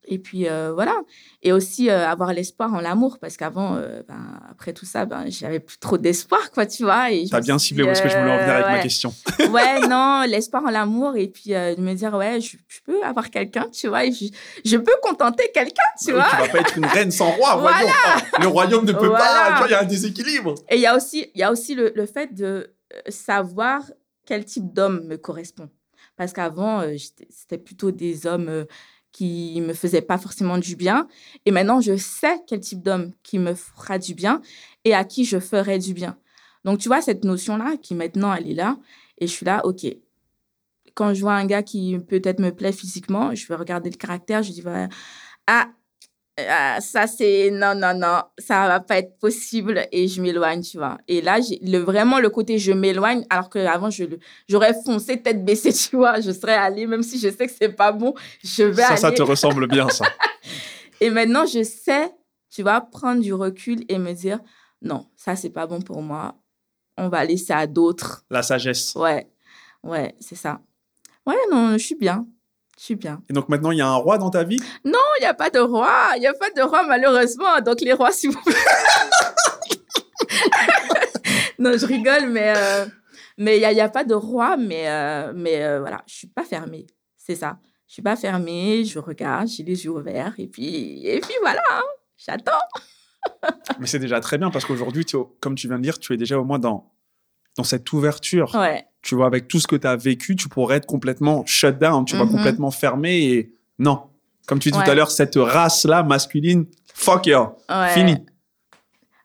et puis euh, voilà. Et aussi euh, avoir l'espoir en l'amour, parce qu'avant, euh, ben, après tout ça, ben, j'avais plus trop d'espoir, quoi, tu vois. T'as bien ciblé où est-ce que je voulais en venir avec ma question. ouais, non, l'espoir en l'amour, et puis de me dire, ouais, je, peux avoir quelqu'un, tu vois, et je, peux contenter quelqu'un, tu vois. tu vas pas être une reine sans roi, voyons. Ah, le royaume ne peut pas, tu vois, il y a un déséquilibre. Et il y a aussi, y a aussi le, le fait de savoir quel type d'homme me correspond. Parce qu'avant, c'était plutôt des hommes qui me faisait pas forcément du bien. Et maintenant, je sais quel type d'homme qui me fera du bien et à qui je ferai du bien. Donc, tu vois, cette notion-là, qui maintenant, elle est là, et je suis là, OK. Quand je vois un gars qui peut-être me plaît physiquement, je vais regarder le caractère, je dis, ah, ah, ça c'est non non non ça va pas être possible et je m'éloigne tu vois. Et là j'ai le vraiment le côté je m'éloigne alors que avant je j'aurais foncé tête baissée tu vois. Je serais allée même si je sais que c'est pas bon je vais ça ça te ressemble bien ça. Et maintenant je sais tu vois prendre du recul et me dire non ça c'est pas bon pour moi. On va laisser à d'autres. La sagesse. Ouais ouais c'est ça. Ouais non je suis bien je suis bien. Et donc maintenant, il y a un roi dans ta vie? Non, il n'y a pas de roi. Il n'y a pas de roi, malheureusement. Donc les rois, s'il vous plaît. non, je rigole, mais euh, mais il n'y a, a, pas de roi. Mais, euh, mais euh, voilà, je ne suis pas fermée. C'est ça. Je ne suis pas fermée. Je regarde, j'ai les yeux ouverts. Et puis, et puis voilà, hein, j'attends. mais c'est déjà très bien parce qu'aujourd'hui, comme tu viens de dire, tu es déjà au moins dans, dans cette ouverture. Ouais tu vois, avec tout ce que tu as vécu, tu pourrais être complètement shut down, tu vas mhm. complètement fermé et non. Comme tu dis tout à l'heure, cette race-là, masculine, fuck you, fini.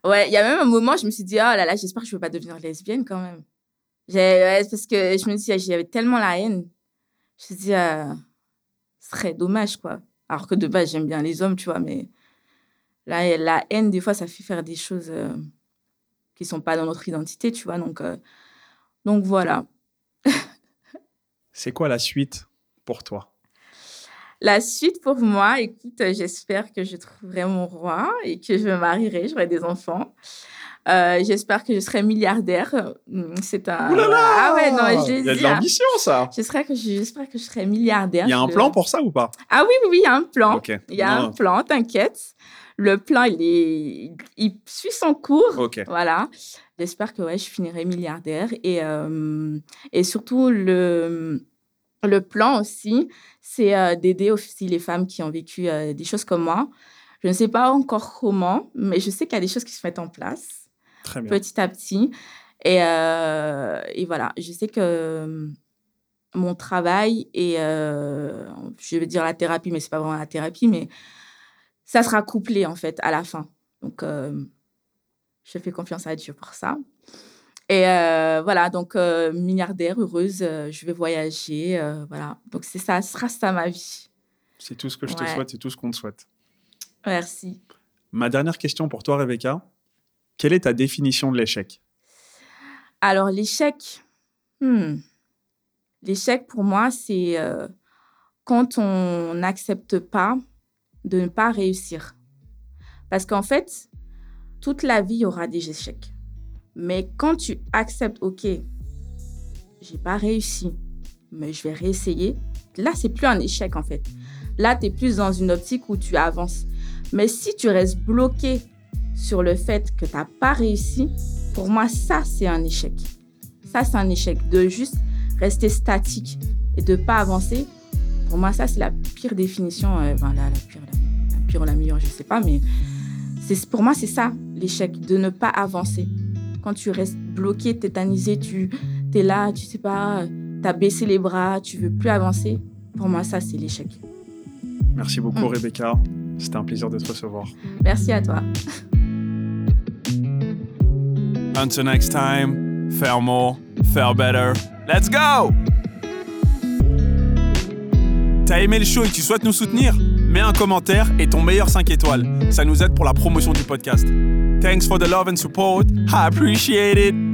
Ouais, il y a même un moment, je me suis dit, oh là là, j'espère que je ne vais pas devenir lesbienne quand même. parce que je me dis, j'avais tellement la haine. Je me suis dit, euh, ce serait dommage, quoi. Alors que de base, j'aime bien les hommes, tu vois, mais la, la haine, des fois, ça fait faire des choses euh, qui ne sont pas dans notre identité, tu vois. Donc, euh, donc voilà. C'est quoi la suite pour toi? La suite pour moi, écoute, j'espère que je trouverai mon roi et que je me marierai, j'aurai des enfants. Euh, j'espère que je serai milliardaire. Hmm, c'est un. ah ouais, non, Il y a de l'ambition, ça. J'espère que, j'espère que je serai milliardaire. Il y a un plan pour ça ou pas? Ah oui, oui, oui, il y a un plan. Il y a un plan, t'inquiète. Le plan, il, est, il suit son cours. Ok. Voilà. J'espère que ouais, je finirai milliardaire. Et, euh, et surtout, le, le plan aussi, c'est euh, d'aider aussi les femmes qui ont vécu euh, des choses comme moi. Je ne sais pas encore comment, mais je sais qu'il y a des choses qui se mettent en place Très bien. petit à petit. Et, et voilà, je sais que mon travail et je vais dire la thérapie, mais c'est pas vraiment la thérapie, mais ça sera couplé en fait à la fin. Donc, je fais confiance à Dieu pour ça. Et euh, voilà, donc euh, milliardaire, heureuse, euh, je vais voyager, voilà. Donc c'est ça, ce sera ça ma vie. C'est tout ce que je te souhaite, c'est tout ce qu'on te souhaite. Merci. Ma dernière question pour toi, Rebecca. Quelle est ta définition de l'échec? Alors l'échec, hmm. l'échec pour moi, c'est quand on n'accepte pas de ne pas réussir. Parce qu'en fait, toute la vie, il y aura des échecs. Mais quand tu acceptes, OK, j'ai pas réussi, mais je vais réessayer, là, c'est plus un échec en fait. Là, tu es plus dans une optique où tu avances. Mais si tu restes bloqué sur le fait que tu n'as pas réussi, pour moi, ça, c'est un échec. Ça, c'est un échec. De juste rester statique et de pas avancer, pour moi, ça, c'est la pire définition. Euh, la, pire, la, pire ou la meilleure, je sais pas, mais C'est pour moi c'est ça l'échec, de ne pas avancer. Quand tu restes bloqué, tétanisé, tu es là, tu sais pas, tu as baissé les bras, tu veux plus avancer. Pour moi ça c'est l'échec. Merci beaucoup mm. Rebecca. C'était un plaisir de te recevoir. Merci à toi. Until next time, faire more, faire better. Let's go! T'as aimé le show et tu souhaites nous soutenir? Mets un commentaire et ton meilleur 5 étoiles. Ça nous aide pour la promotion du podcast. Thanks for the love and support. I appreciate it.